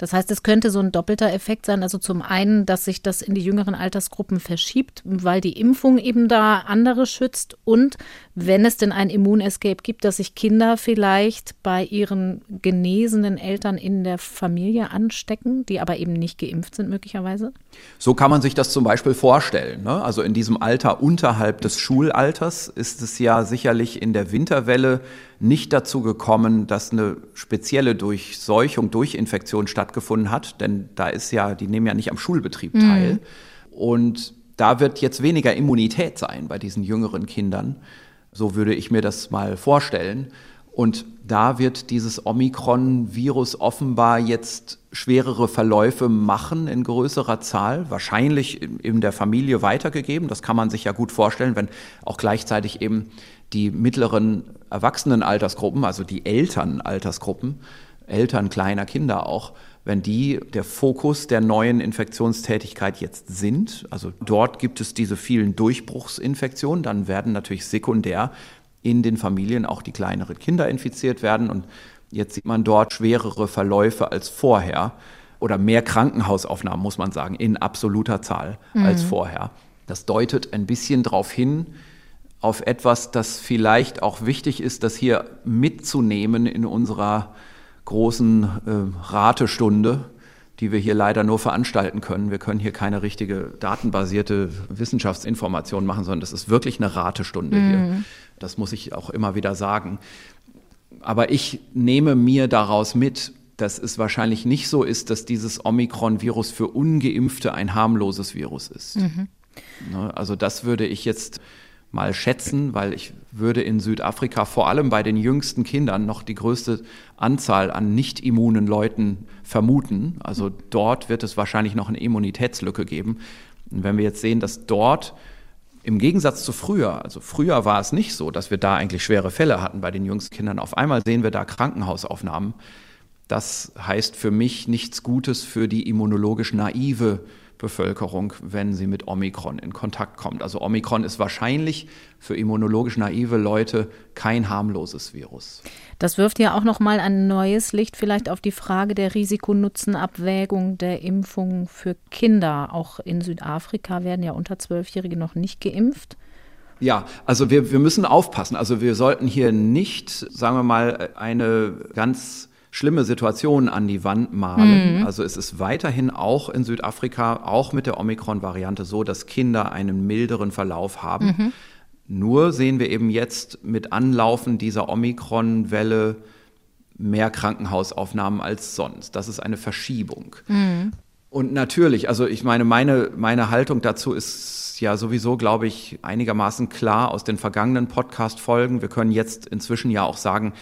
Das heißt, es könnte so ein doppelter Effekt sein. Also zum einen, dass sich das in die jüngeren Altersgruppen verschiebt, weil die Impfung eben da andere schützt und wenn es denn ein Immunescape gibt, dass sich Kinder vielleicht bei ihren genesenen Eltern in der Familie anstecken, die aber eben nicht geimpft sind möglicherweise? So kann man sich das zum Beispiel vorstellen. Ne? Also in diesem Alter unterhalb des Schulalters ist es ja sicherlich in der Winterwelle nicht dazu gekommen, dass eine spezielle Durchseuchung, Durchinfektion stattgefunden hat, denn da ist ja, die nehmen ja nicht am Schulbetrieb mhm. teil. Mhm. Und da wird jetzt weniger Immunität sein bei diesen jüngeren Kindern. So würde ich mir das mal vorstellen. Und da wird dieses Omikron-Virus offenbar jetzt schwerere Verläufe machen in größerer Zahl, wahrscheinlich in der Familie weitergegeben. Das kann man sich ja gut vorstellen, wenn auch gleichzeitig eben die mittleren Erwachsenenaltersgruppen, also die Elternaltersgruppen, Eltern kleiner Kinder auch, wenn die der Fokus der neuen Infektionstätigkeit jetzt sind, also dort gibt es diese vielen Durchbruchsinfektionen, dann werden natürlich sekundär in den Familien auch die kleineren Kinder infiziert werden und jetzt sieht man dort schwerere Verläufe als vorher oder mehr Krankenhausaufnahmen, muss man sagen, in absoluter Zahl mhm. als vorher. Das deutet ein bisschen darauf hin, auf etwas, das vielleicht auch wichtig ist, das hier mitzunehmen in unserer großen äh, Ratestunde, die wir hier leider nur veranstalten können. Wir können hier keine richtige datenbasierte Wissenschaftsinformation machen, sondern das ist wirklich eine Ratestunde mhm. hier. Das muss ich auch immer wieder sagen. Aber ich nehme mir daraus mit, dass es wahrscheinlich nicht so ist, dass dieses Omikron-Virus für ungeimpfte ein harmloses Virus ist. Mhm. Ne, also das würde ich jetzt mal schätzen, weil ich würde in Südafrika vor allem bei den jüngsten Kindern noch die größte Anzahl an nicht immunen Leuten vermuten. Also dort wird es wahrscheinlich noch eine Immunitätslücke geben. Und wenn wir jetzt sehen, dass dort im Gegensatz zu früher, also früher war es nicht so, dass wir da eigentlich schwere Fälle hatten bei den jüngsten Kindern. Auf einmal sehen wir da Krankenhausaufnahmen. Das heißt für mich nichts Gutes für die immunologisch naive Bevölkerung, wenn sie mit Omikron in Kontakt kommt. Also Omikron ist wahrscheinlich für immunologisch naive Leute kein harmloses Virus. Das wirft ja auch noch mal ein neues Licht vielleicht auf die Frage der Risikonutzenabwägung der Impfung für Kinder. Auch in Südafrika werden ja unter Zwölfjährige noch nicht geimpft. Ja, also wir, wir müssen aufpassen. Also wir sollten hier nicht, sagen wir mal, eine ganz schlimme Situationen an die Wand malen. Mhm. Also es ist weiterhin auch in Südafrika, auch mit der Omikron-Variante so, dass Kinder einen milderen Verlauf haben. Mhm. Nur sehen wir eben jetzt mit Anlaufen dieser Omikron-Welle mehr Krankenhausaufnahmen als sonst. Das ist eine Verschiebung. Mhm. Und natürlich, also ich meine, meine, meine Haltung dazu ist ja sowieso, glaube ich, einigermaßen klar aus den vergangenen Podcast-Folgen. Wir können jetzt inzwischen ja auch sagen,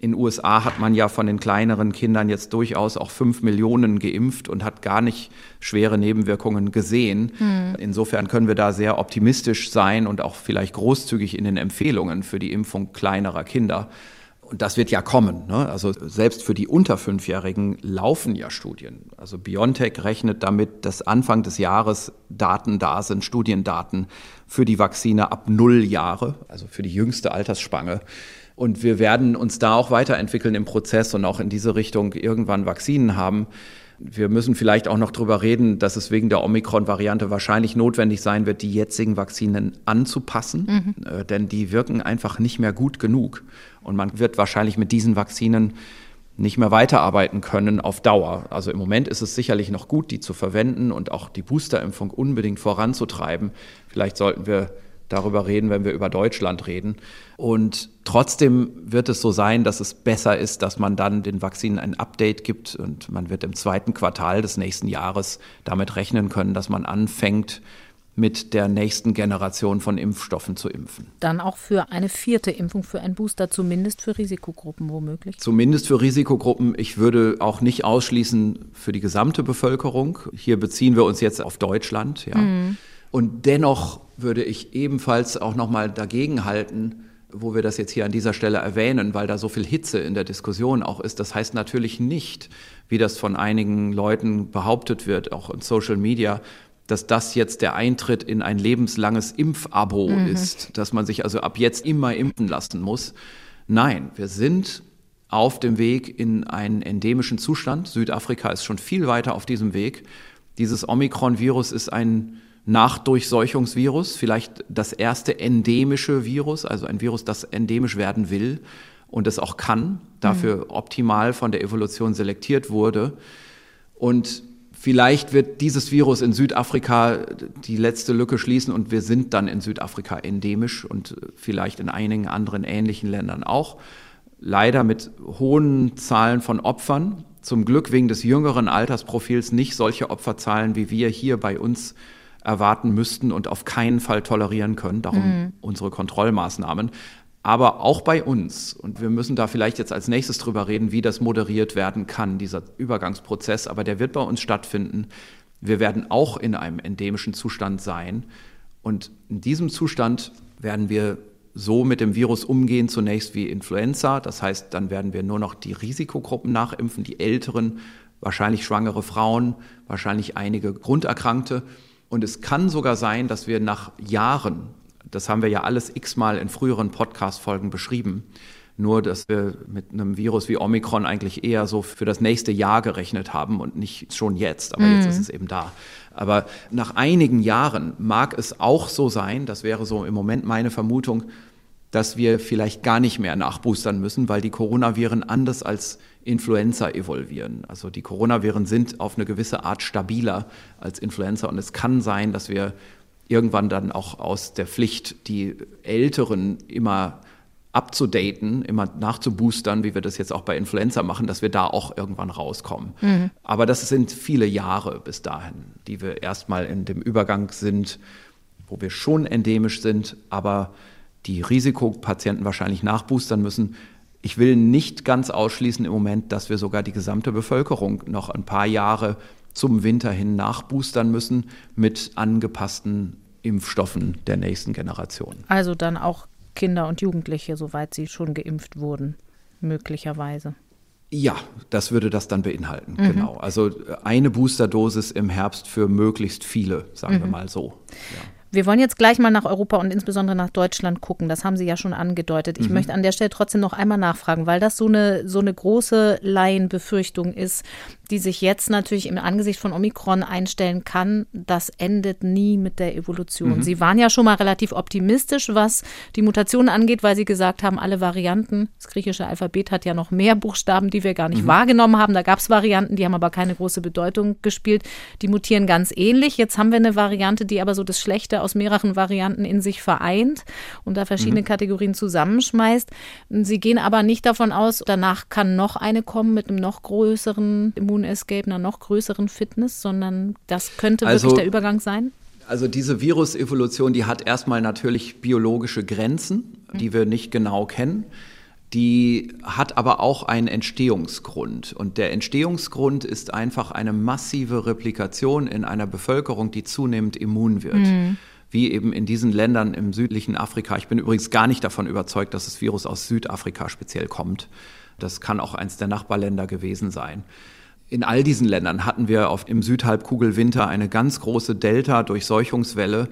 in den USA hat man ja von den kleineren Kindern jetzt durchaus auch fünf Millionen geimpft und hat gar nicht schwere Nebenwirkungen gesehen. Hm. Insofern können wir da sehr optimistisch sein und auch vielleicht großzügig in den Empfehlungen für die Impfung kleinerer Kinder. Und das wird ja kommen. Ne? Also selbst für die unter Fünfjährigen laufen ja Studien. Also BioNTech rechnet damit, dass Anfang des Jahres Daten da sind, Studiendaten für die Vakzine ab null Jahre, also für die jüngste Altersspanne. Und wir werden uns da auch weiterentwickeln im Prozess und auch in diese Richtung irgendwann Vakzinen haben. Wir müssen vielleicht auch noch darüber reden, dass es wegen der Omikron-Variante wahrscheinlich notwendig sein wird, die jetzigen Vakzinen anzupassen, mhm. Äh, denn die wirken einfach nicht mehr gut genug. Und man wird wahrscheinlich mit diesen Vakzinen nicht mehr weiterarbeiten können auf Dauer. Also im Moment ist es sicherlich noch gut, die zu verwenden und auch die Boosterimpfung unbedingt voranzutreiben. Vielleicht sollten wir darüber reden, wenn wir über Deutschland reden. Und trotzdem wird es so sein, dass es besser ist, dass man dann den Vakzinen ein Update gibt und man wird im zweiten Quartal des nächsten Jahres damit rechnen können, dass man anfängt, mit der nächsten Generation von Impfstoffen zu impfen. Dann auch für eine vierte Impfung, für einen Booster, zumindest für Risikogruppen womöglich? Zumindest für Risikogruppen. Ich würde auch nicht ausschließen für die gesamte Bevölkerung. Hier beziehen wir uns jetzt auf Deutschland. Ja. Mhm. Und dennoch würde ich ebenfalls auch nochmal dagegen halten, wo wir das jetzt hier an dieser Stelle erwähnen, weil da so viel Hitze in der Diskussion auch ist. Das heißt natürlich nicht, wie das von einigen Leuten behauptet wird, auch in Social Media, dass das jetzt der Eintritt in ein lebenslanges Impfabo mhm. ist, dass man sich also ab jetzt immer impfen lassen muss. Nein, wir sind auf dem Weg in einen endemischen Zustand. Südafrika ist schon viel weiter auf diesem Weg. Dieses Omikron-Virus ist ein Nachdurchseuchungsvirus, vielleicht das erste endemische Virus, also ein Virus, das endemisch werden will und es auch kann, dafür mhm. optimal von der Evolution selektiert wurde. Und vielleicht wird dieses Virus in Südafrika die letzte Lücke schließen und wir sind dann in Südafrika endemisch und vielleicht in einigen anderen ähnlichen Ländern auch. Leider mit hohen Zahlen von Opfern. Zum Glück wegen des jüngeren Altersprofils nicht solche Opferzahlen, wie wir hier bei uns erwarten müssten und auf keinen Fall tolerieren können. Darum mhm. unsere Kontrollmaßnahmen. Aber auch bei uns, und wir müssen da vielleicht jetzt als nächstes drüber reden, wie das moderiert werden kann, dieser Übergangsprozess, aber der wird bei uns stattfinden. Wir werden auch in einem endemischen Zustand sein. Und in diesem Zustand werden wir so mit dem Virus umgehen, zunächst wie Influenza. Das heißt, dann werden wir nur noch die Risikogruppen nachimpfen, die Älteren wahrscheinlich schwangere Frauen, wahrscheinlich einige Grunderkrankte. Und es kann sogar sein, dass wir nach Jahren, das haben wir ja alles x-mal in früheren Podcast-Folgen beschrieben, nur dass wir mit einem Virus wie Omikron eigentlich eher so für das nächste Jahr gerechnet haben und nicht schon jetzt. Aber mhm. jetzt ist es eben da. Aber nach einigen Jahren mag es auch so sein, das wäre so im Moment meine Vermutung, dass wir vielleicht gar nicht mehr nachboostern müssen, weil die Coronaviren anders als Influenza evolvieren. Also die Coronaviren sind auf eine gewisse Art stabiler als Influenza und es kann sein, dass wir irgendwann dann auch aus der Pflicht, die Älteren immer abzudaten, immer nachzuboostern, wie wir das jetzt auch bei Influenza machen, dass wir da auch irgendwann rauskommen. Mhm. Aber das sind viele Jahre bis dahin, die wir erstmal in dem Übergang sind, wo wir schon endemisch sind, aber die Risikopatienten wahrscheinlich nachboostern müssen. Ich will nicht ganz ausschließen im Moment, dass wir sogar die gesamte Bevölkerung noch ein paar Jahre zum Winter hin nachboostern müssen mit angepassten Impfstoffen der nächsten Generation. Also dann auch Kinder und Jugendliche, soweit sie schon geimpft wurden, möglicherweise. Ja, das würde das dann beinhalten, mhm. genau. Also eine Boosterdosis im Herbst für möglichst viele, sagen mhm. wir mal so. Ja. Wir wollen jetzt gleich mal nach Europa und insbesondere nach Deutschland gucken. Das haben Sie ja schon angedeutet. Ich mhm. möchte an der Stelle trotzdem noch einmal nachfragen, weil das so eine, so eine große Laienbefürchtung ist, die sich jetzt natürlich im Angesicht von Omikron einstellen kann, das endet nie mit der Evolution. Mhm. Sie waren ja schon mal relativ optimistisch, was die Mutationen angeht, weil Sie gesagt haben, alle Varianten, das griechische Alphabet hat ja noch mehr Buchstaben, die wir gar nicht mhm. wahrgenommen haben. Da gab es Varianten, die haben aber keine große Bedeutung gespielt. Die mutieren ganz ähnlich. Jetzt haben wir eine Variante, die aber so das Schlechte aus mehreren Varianten in sich vereint und da verschiedene mhm. Kategorien zusammenschmeißt. Sie gehen aber nicht davon aus, danach kann noch eine kommen mit einem noch größeren Immun Moon Escape einer noch größeren Fitness, sondern das könnte also, wirklich der Übergang sein? Also diese Virusevolution, die hat erstmal natürlich biologische Grenzen, die wir nicht genau kennen. Die hat aber auch einen Entstehungsgrund. Und der Entstehungsgrund ist einfach eine massive Replikation in einer Bevölkerung, die zunehmend immun wird. Mhm. Wie eben in diesen Ländern im südlichen Afrika. Ich bin übrigens gar nicht davon überzeugt, dass das Virus aus Südafrika speziell kommt. Das kann auch eins der Nachbarländer gewesen sein. In all diesen Ländern hatten wir auf dem Südhalbkugelwinter eine ganz große Delta-Durchseuchungswelle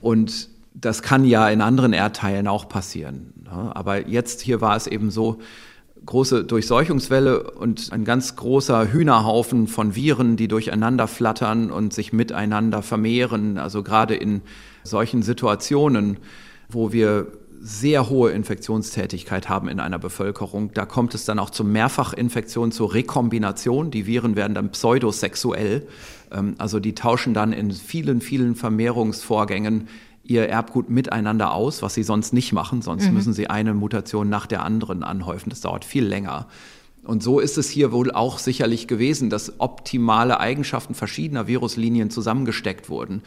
und das kann ja in anderen Erdteilen auch passieren. Aber jetzt hier war es eben so, große Durchseuchungswelle und ein ganz großer Hühnerhaufen von Viren, die durcheinander flattern und sich miteinander vermehren. Also gerade in solchen Situationen, wo wir sehr hohe Infektionstätigkeit haben in einer Bevölkerung. Da kommt es dann auch zu Mehrfachinfektionen, zur Rekombination. Die Viren werden dann pseudosexuell. Ähm, also die tauschen dann in vielen, vielen Vermehrungsvorgängen ihr Erbgut miteinander aus, was sie sonst nicht machen. Sonst mhm. müssen sie eine Mutation nach der anderen anhäufen. Das dauert viel länger. Und so ist es hier wohl auch sicherlich gewesen, dass optimale Eigenschaften verschiedener Viruslinien zusammengesteckt wurden.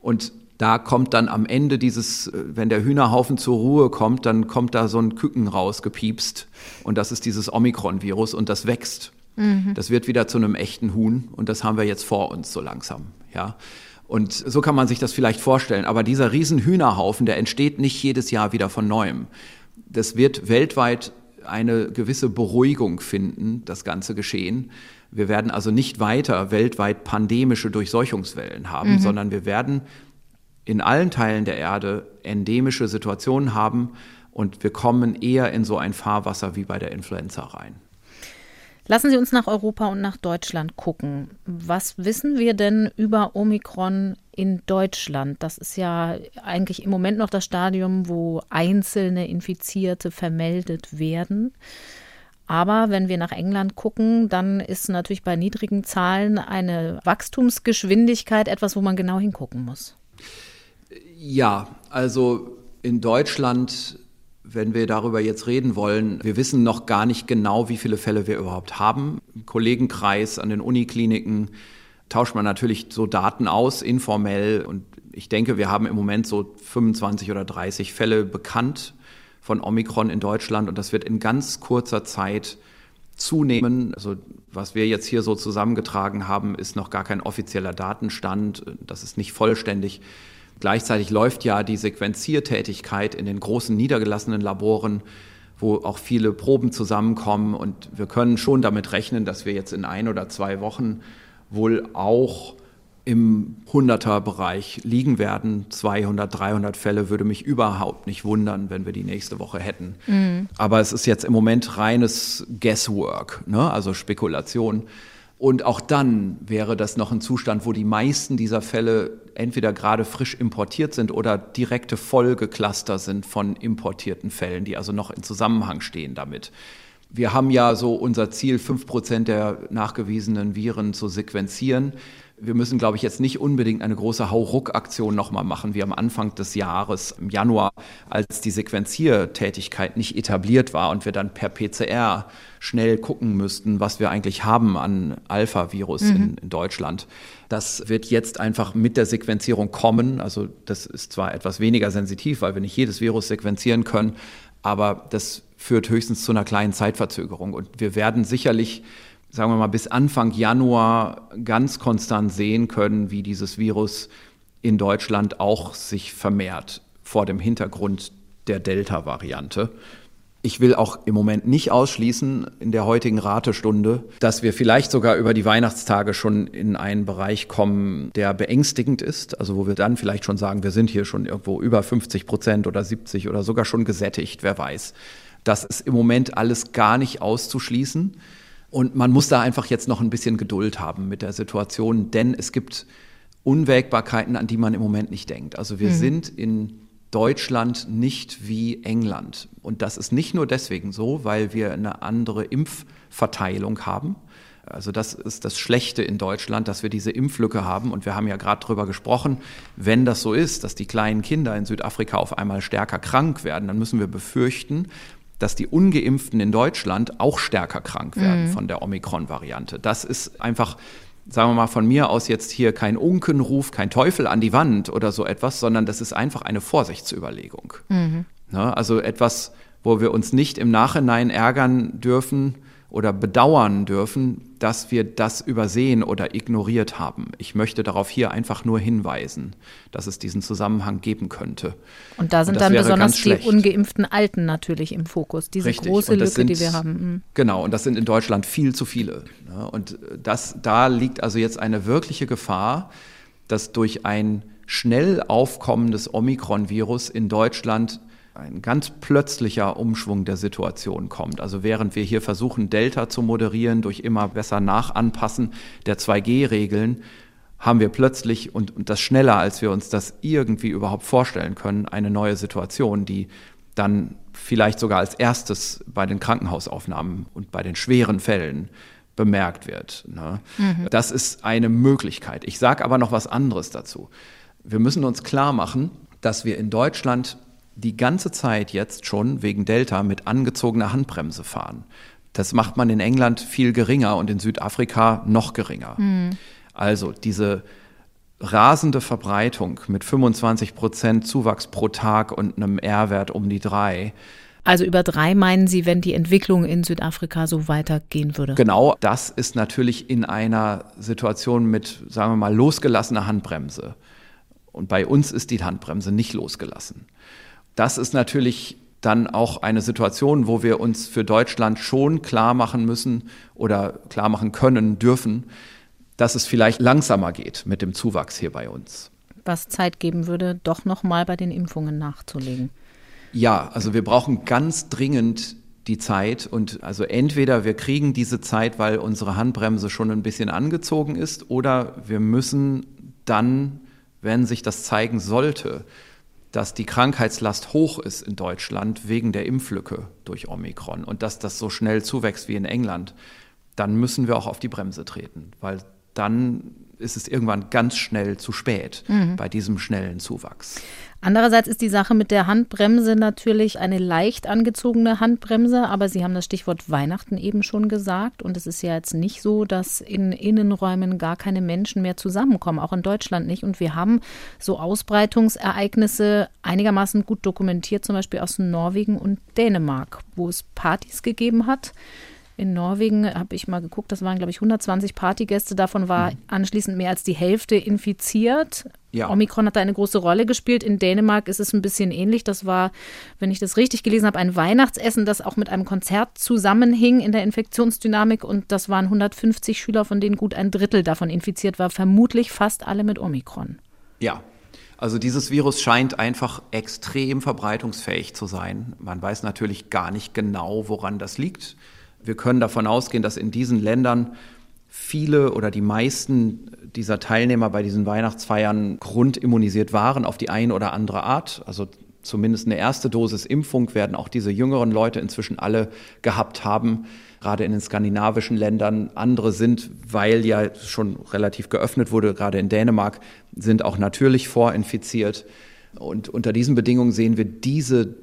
Und da kommt dann am Ende dieses, äh, wenn der Hühnerhaufen zur Ruhe kommt, dann kommt da so ein Küken rausgepiepst. Und das ist dieses Omikron-Virus und das wächst. Mhm. Das wird wieder zu einem echten Huhn und das haben wir jetzt vor uns so langsam. Ja. Und so kann man sich das vielleicht vorstellen. Aber dieser riesen Hühnerhaufen, der entsteht nicht jedes Jahr wieder von neuem. Das wird weltweit eine gewisse Beruhigung finden, das ganze Geschehen. Wir werden also nicht weiter weltweit pandemische Durchseuchungswellen haben, mhm. sondern wir werden in allen Teilen der Erde endemische Situationen haben und wir kommen eher in so ein Fahrwasser wie bei der Influenza rein. Lassen Sie uns nach Europa und nach Deutschland gucken. Was wissen wir denn über Omikron in Deutschland? Das ist ja eigentlich im Moment noch das Stadium, wo einzelne Infizierte vermeldet werden. Aber wenn wir nach England gucken, dann ist natürlich bei niedrigen Zahlen eine Wachstumsgeschwindigkeit etwas, wo man genau hingucken muss. Ja, also in Deutschland, wenn wir darüber jetzt reden wollen, wir wissen noch gar nicht genau, wie viele Fälle wir überhaupt haben. Im Kollegenkreis an den Unikliniken tauscht man natürlich so Daten aus, informell. Und ich denke, wir haben im Moment so 25 oder 30 Fälle bekannt von Omikron in Deutschland. Und das wird in ganz kurzer Zeit zunehmen. Also was wir jetzt hier so zusammengetragen haben, ist noch gar kein offizieller Datenstand. Das ist nicht vollständig. Gleichzeitig läuft ja die Sequenziertätigkeit in den großen niedergelassenen Laboren wo auch viele Proben zusammenkommen. Und wir können schon damit rechnen, dass wir jetzt in ein oder zwei Wochen wohl auch im 100er-Bereich liegen werden. 200, 300 Fälle würde mich überhaupt nicht wundern, wenn wir die nächste Woche hätten. Mhm. Aber es ist jetzt im Moment reines Guesswork, ne? also Spekulation. Und auch dann wäre das noch ein Zustand, wo die meisten dieser Fälle entweder gerade frisch importiert sind oder direkte Folgecluster sind von importierten Fällen, die also noch in Zusammenhang stehen damit. Wir haben ja so unser Ziel, fünf Prozent der nachgewiesenen Viren zu sequenzieren wir müssen, glaube ich, jetzt nicht unbedingt eine große Hauruck-Aktion nochmal machen, wie am Anfang des Jahres, im Januar, als die Sequenziertätigkeit nicht etabliert war und wir dann per PCR schnell gucken müssten, was wir eigentlich haben an Alpha-Virus mhm. in, in Deutschland. Das wird jetzt einfach mit der Sequenzierung kommen. Also das ist zwar etwas weniger sensitiv, weil wir nicht jedes Virus sequenzieren können, aber das führt höchstens zu einer kleinen Zeitverzögerung. Und wir werden sicherlich sagen wir mal, bis Anfang Januar ganz konstant sehen können, wie dieses Virus in Deutschland auch sich vermehrt vor dem Hintergrund der Delta-Variante. Ich will auch im Moment nicht ausschließen in der heutigen Ratestunde, dass wir vielleicht sogar über die Weihnachtstage schon in einen Bereich kommen, der beängstigend ist. Also wo wir dann vielleicht schon sagen, wir sind hier schon irgendwo über 50 Prozent oder 70 oder sogar schon gesättigt, wer weiß. Das ist im Moment alles gar nicht auszuschließen. Und man muss da einfach jetzt noch ein bisschen Geduld haben mit der Situation, denn es gibt Unwägbarkeiten, an die man im Moment nicht denkt. Also wir mhm. sind in Deutschland nicht wie England. Und das ist nicht nur deswegen so, weil wir eine andere Impfverteilung haben. Also das ist das Schlechte in Deutschland, dass wir diese Impflücke haben. Und wir haben ja gerade darüber gesprochen, wenn das so ist, dass die kleinen Kinder in Südafrika auf einmal stärker krank werden, dann müssen wir befürchten, dass die ungeimpften in Deutschland auch stärker krank werden mhm. von der Omikron-Variante. Das ist einfach, sagen wir mal, von mir aus jetzt hier kein Unkenruf, kein Teufel an die Wand oder so etwas, sondern das ist einfach eine Vorsichtsüberlegung. Mhm. Ne? Also etwas, wo wir uns nicht im Nachhinein ärgern dürfen, oder bedauern dürfen, dass wir das übersehen oder ignoriert haben. Ich möchte darauf hier einfach nur hinweisen, dass es diesen Zusammenhang geben könnte. Und da sind und dann besonders die ungeimpften Alten natürlich im Fokus, diese Richtig. große Lücke, sind, die wir haben. Mhm. Genau, und das sind in Deutschland viel zu viele. Und das, da liegt also jetzt eine wirkliche Gefahr, dass durch ein schnell aufkommendes Omikron-Virus in Deutschland ein ganz plötzlicher Umschwung der Situation kommt. Also während wir hier versuchen, Delta zu moderieren durch immer besser Nachanpassen der 2G-Regeln, haben wir plötzlich und, und das schneller, als wir uns das irgendwie überhaupt vorstellen können, eine neue Situation, die dann vielleicht sogar als erstes bei den Krankenhausaufnahmen und bei den schweren Fällen bemerkt wird. Ne? Mhm. Das ist eine Möglichkeit. Ich sage aber noch was anderes dazu. Wir müssen uns klar machen, dass wir in Deutschland die ganze Zeit jetzt schon wegen Delta mit angezogener Handbremse fahren. Das macht man in England viel geringer und in Südafrika noch geringer. Mhm. Also diese rasende Verbreitung mit 25 Prozent Zuwachs pro Tag und einem R-Wert um die drei. Also über drei meinen Sie, wenn die Entwicklung in Südafrika so weitergehen würde? Genau, das ist natürlich in einer Situation mit, sagen wir mal, losgelassener Handbremse. Und bei uns ist die Handbremse nicht losgelassen. Das ist natürlich dann auch eine Situation, wo wir uns für Deutschland schon klar machen müssen oder klar machen können, dürfen, dass es vielleicht langsamer geht mit dem Zuwachs hier bei uns. Was Zeit geben würde, doch nochmal bei den Impfungen nachzulegen. Ja, also wir brauchen ganz dringend die Zeit und also entweder wir kriegen diese Zeit, weil unsere Handbremse schon ein bisschen angezogen ist, oder wir müssen dann, wenn sich das zeigen sollte, dass die Krankheitslast hoch ist in Deutschland wegen der Impflücke durch Omikron und dass das so schnell zuwächst wie in England, dann müssen wir auch auf die Bremse treten, weil dann ist es irgendwann ganz schnell zu spät mhm. bei diesem schnellen Zuwachs. Andererseits ist die Sache mit der Handbremse natürlich eine leicht angezogene Handbremse, aber Sie haben das Stichwort Weihnachten eben schon gesagt und es ist ja jetzt nicht so, dass in Innenräumen gar keine Menschen mehr zusammenkommen, auch in Deutschland nicht. Und wir haben so Ausbreitungsereignisse einigermaßen gut dokumentiert, zum Beispiel aus Norwegen und Dänemark, wo es Partys gegeben hat In Norwegen habe ich mal geguckt, das waren, glaube ich, 120 Partygäste. Davon war mhm. anschließend mehr als die Hälfte infiziert. Ja. Omikron hat da eine große Rolle gespielt. In Dänemark ist es ein bisschen ähnlich. Das war, wenn ich das richtig gelesen habe, ein Weihnachtsessen, das auch mit einem Konzert zusammenhing in der Infektionsdynamik. Und das waren 150 Schüler, von denen gut ein Drittel davon infiziert war. Vermutlich fast alle mit Omikron. Ja, also dieses Virus scheint einfach extrem verbreitungsfähig zu sein. Man weiß natürlich gar nicht genau, woran das liegt. Wir können davon ausgehen, dass in diesen Ländern viele oder die meisten dieser Teilnehmer bei diesen Weihnachtsfeiern grundimmunisiert waren auf die eine oder andere Art. Also zumindest eine erste Dosis Impfung werden auch diese jüngeren Leute inzwischen alle gehabt haben, gerade in den skandinavischen Ländern. Andere sind, weil ja schon relativ geöffnet wurde, gerade in Dänemark, sind auch natürlich vorinfiziert. Und unter diesen Bedingungen sehen wir diese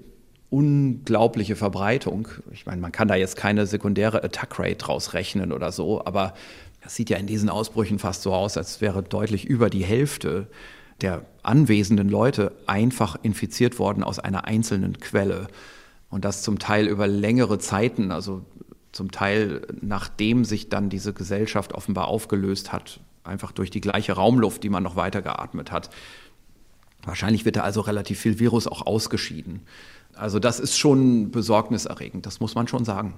unglaubliche Verbreitung. Ich meine, man kann da jetzt keine sekundäre Attack Rate draus rechnen oder so, aber das sieht ja in diesen Ausbrüchen fast so aus, als wäre deutlich über die Hälfte der anwesenden Leute einfach infiziert worden aus einer einzelnen Quelle. Und das zum Teil über längere Zeiten, also zum Teil nachdem sich dann diese Gesellschaft offenbar aufgelöst hat, einfach durch die gleiche Raumluft, die man noch weiter geatmet hat. Wahrscheinlich wird da also relativ viel Virus auch ausgeschieden. Also das ist schon besorgniserregend, das muss man schon sagen.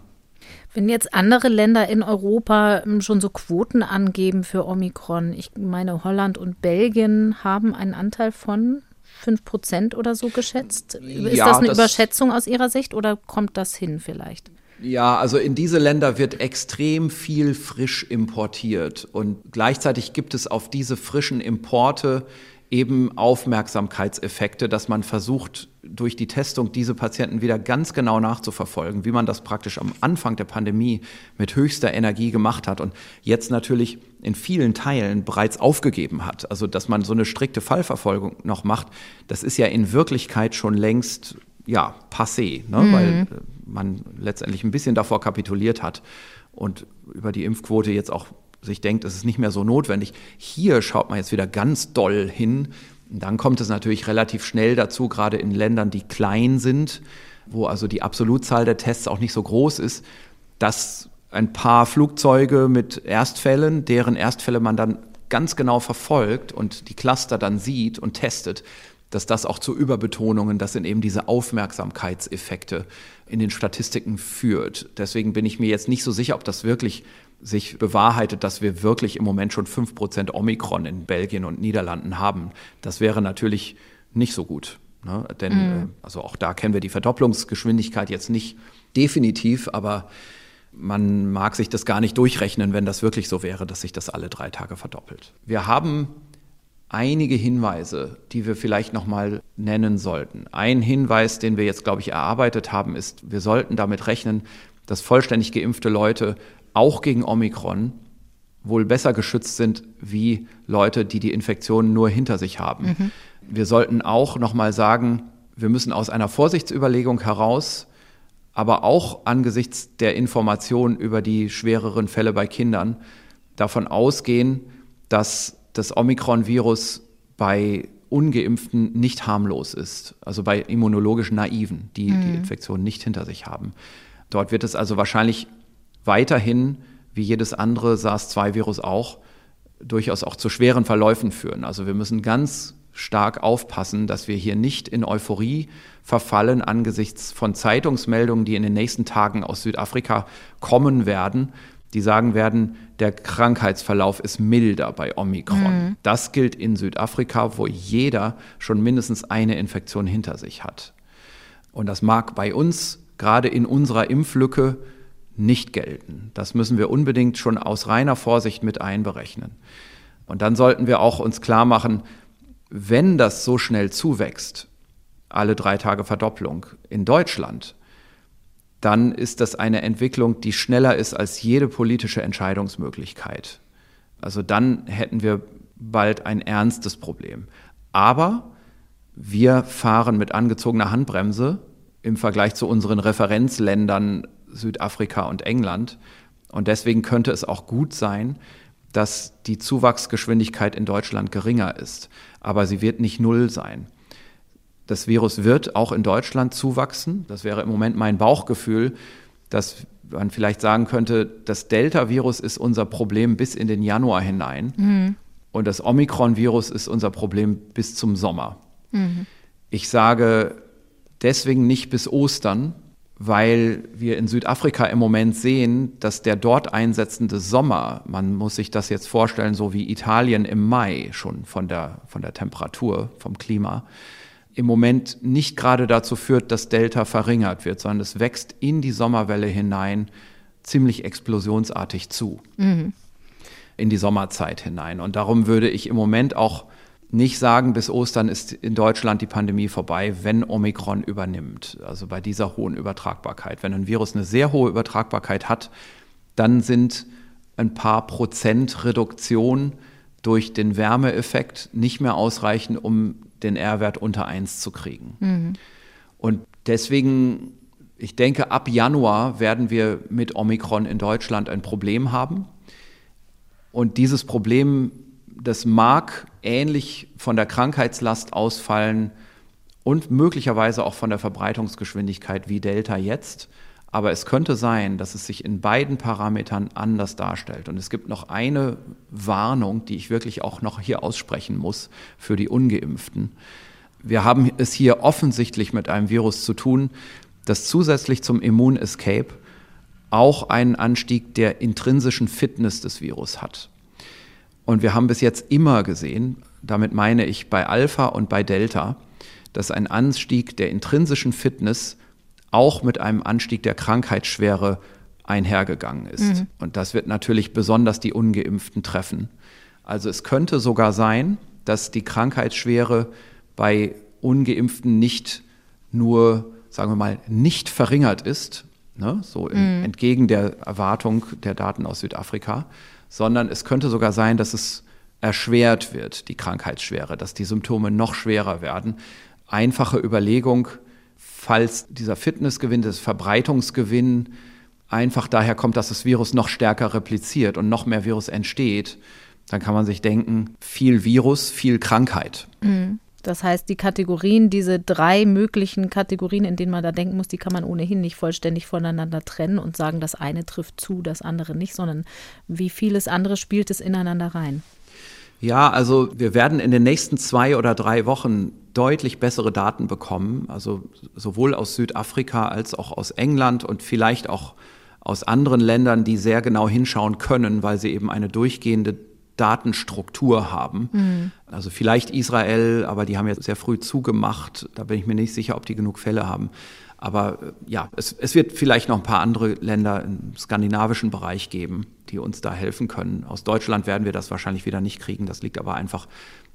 Wenn jetzt andere Länder in Europa hm, schon so Quoten angeben für Omikron, ich meine, Holland und Belgien haben einen Anteil von 5 Prozent oder so geschätzt. Ist ja, das eine das Überschätzung aus Ihrer Sicht oder kommt das hin vielleicht? Ja, also in diese Länder wird extrem viel frisch importiert und gleichzeitig gibt es auf diese frischen Importe eben Aufmerksamkeitseffekte, dass man versucht, durch die Testung diese Patienten wieder ganz genau nachzuverfolgen, wie man das praktisch am Anfang der Pandemie mit höchster Energie gemacht hat und jetzt natürlich in vielen Teilen bereits aufgegeben hat. Also, dass man so eine strikte Fallverfolgung noch macht, das ist ja in Wirklichkeit schon längst, ja, passé, ne? Mhm. weil man letztendlich ein bisschen davor kapituliert hat und über die Impfquote jetzt auch sich denkt, es ist nicht mehr so notwendig. Hier schaut man jetzt wieder ganz doll hin. Dann kommt es natürlich relativ schnell dazu, gerade in Ländern, die klein sind, wo also die Absolutzahl der Tests auch nicht so groß ist, dass ein paar Flugzeuge mit Erstfällen, deren Erstfälle man dann ganz genau verfolgt und die Cluster dann sieht und testet, dass das auch zu Überbetonungen, das sind eben diese Aufmerksamkeitseffekte in den Statistiken führt. Deswegen bin ich mir jetzt nicht so sicher, ob das wirklich sich bewahrheitet, dass wir wirklich im Moment schon 5% Omikron in Belgien und Niederlanden haben. Das wäre natürlich nicht so gut. Ne? Denn äh, also auch da kennen wir die Verdopplungsgeschwindigkeit jetzt nicht definitiv, aber man mag sich das gar nicht durchrechnen, wenn das wirklich so wäre, dass sich das alle drei Tage verdoppelt. Wir haben einige Hinweise, die wir vielleicht noch mal nennen sollten. Ein Hinweis, den wir jetzt glaube ich erarbeitet haben, ist, wir sollten damit rechnen, dass vollständig geimpfte Leute auch gegen Omikron wohl besser geschützt sind wie Leute, die die Infektion nur hinter sich haben. Mhm. Wir sollten auch noch mal sagen, wir müssen aus einer Vorsichtsüberlegung heraus, aber auch angesichts der Informationen über die schwereren Fälle bei Kindern davon ausgehen, dass das Omikron-Virus bei ungeimpften nicht harmlos ist, also bei immunologisch naiven, die mhm. die Infektion nicht hinter sich haben. Dort wird es also wahrscheinlich weiterhin, wie jedes andere SARS-2-Virus auch, durchaus auch zu schweren Verläufen führen. Also wir müssen ganz stark aufpassen, dass wir hier nicht in Euphorie verfallen angesichts von Zeitungsmeldungen, die in den nächsten Tagen aus Südafrika kommen werden, die sagen werden, der Krankheitsverlauf ist milder bei Omikron. Mhm. Das gilt in Südafrika, wo jeder schon mindestens eine Infektion hinter sich hat. Und das mag bei uns gerade in unserer Impflücke nicht gelten. Das müssen wir unbedingt schon aus reiner Vorsicht mit einberechnen. Und dann sollten wir auch uns klar machen, wenn das so schnell zuwächst, alle drei Tage Verdopplung in Deutschland, dann ist das eine Entwicklung, die schneller ist als jede politische Entscheidungsmöglichkeit. Also dann hätten wir bald ein ernstes Problem. Aber wir fahren mit angezogener Handbremse im Vergleich zu unseren Referenzländern Südafrika und England. Und deswegen könnte es auch gut sein, dass die Zuwachsgeschwindigkeit in Deutschland geringer ist. Aber sie wird nicht null sein. Das Virus wird auch in Deutschland zuwachsen. Das wäre im Moment mein Bauchgefühl, dass man vielleicht sagen könnte, das Delta-Virus ist unser Problem bis in den Januar hinein mhm. und das Omikron-Virus ist unser Problem bis zum Sommer. Mhm. Ich sage deswegen nicht bis Ostern, weil wir in Südafrika im Moment sehen, dass der dort einsetzende Sommer, man muss sich das jetzt vorstellen, so wie Italien im Mai schon von der, von der Temperatur, vom Klima, im Moment nicht gerade dazu führt, dass Delta verringert wird, sondern es wächst in die Sommerwelle hinein ziemlich explosionsartig zu. Mhm. In die Sommerzeit hinein. Und darum würde ich im Moment auch nicht sagen, bis Ostern ist in Deutschland die Pandemie vorbei, wenn Omikron übernimmt. Also bei dieser hohen Übertragbarkeit. Wenn ein Virus eine sehr hohe Übertragbarkeit hat, dann sind ein paar Prozent Reduktion durch den Wärmeeffekt nicht mehr ausreichend, um den R-Wert unter 1 zu kriegen. Mhm. Und deswegen, ich denke, ab Januar werden wir mit Omikron in Deutschland ein Problem haben. Und dieses Problem das mag ähnlich von der Krankheitslast ausfallen und möglicherweise auch von der Verbreitungsgeschwindigkeit wie Delta jetzt. Aber es könnte sein, dass es sich in beiden Parametern anders darstellt. Und es gibt noch eine Warnung, die ich wirklich auch noch hier aussprechen muss für die ungeimpften. Wir haben es hier offensichtlich mit einem Virus zu tun, das zusätzlich zum Immun-Escape auch einen Anstieg der intrinsischen Fitness des Virus hat. Und wir haben bis jetzt immer gesehen, damit meine ich bei Alpha und bei Delta, dass ein Anstieg der intrinsischen Fitness auch mit einem Anstieg der Krankheitsschwere einhergegangen ist. Mhm. Und das wird natürlich besonders die ungeimpften treffen. Also es könnte sogar sein, dass die Krankheitsschwere bei ungeimpften nicht nur, sagen wir mal, nicht verringert ist, ne, so im, mhm. entgegen der Erwartung der Daten aus Südafrika, sondern es könnte sogar sein, dass es erschwert wird, die Krankheitsschwere, dass die Symptome noch schwerer werden. Einfache Überlegung, falls dieser Fitnessgewinn, das Verbreitungsgewinn einfach daher kommt, dass das Virus noch stärker repliziert und noch mehr Virus entsteht, dann kann man sich denken, viel Virus, viel Krankheit. Mhm. Das heißt, die Kategorien, diese drei möglichen Kategorien, in denen man da denken muss, die kann man ohnehin nicht vollständig voneinander trennen und sagen, das eine trifft zu, das andere nicht, sondern wie vieles andere spielt es ineinander rein. Ja, also wir werden in den nächsten zwei oder drei Wochen deutlich bessere Daten bekommen, also sowohl aus Südafrika als auch aus England und vielleicht auch aus anderen Ländern, die sehr genau hinschauen können, weil sie eben eine durchgehende Datenstruktur haben. Mhm. Also vielleicht Israel, aber die haben jetzt sehr früh zugemacht. Da bin ich mir nicht sicher, ob die genug Fälle haben. Aber äh, ja, es, es wird vielleicht noch ein paar andere Länder im skandinavischen Bereich geben, die uns da helfen können. Aus Deutschland werden wir das wahrscheinlich wieder nicht kriegen. Das liegt aber einfach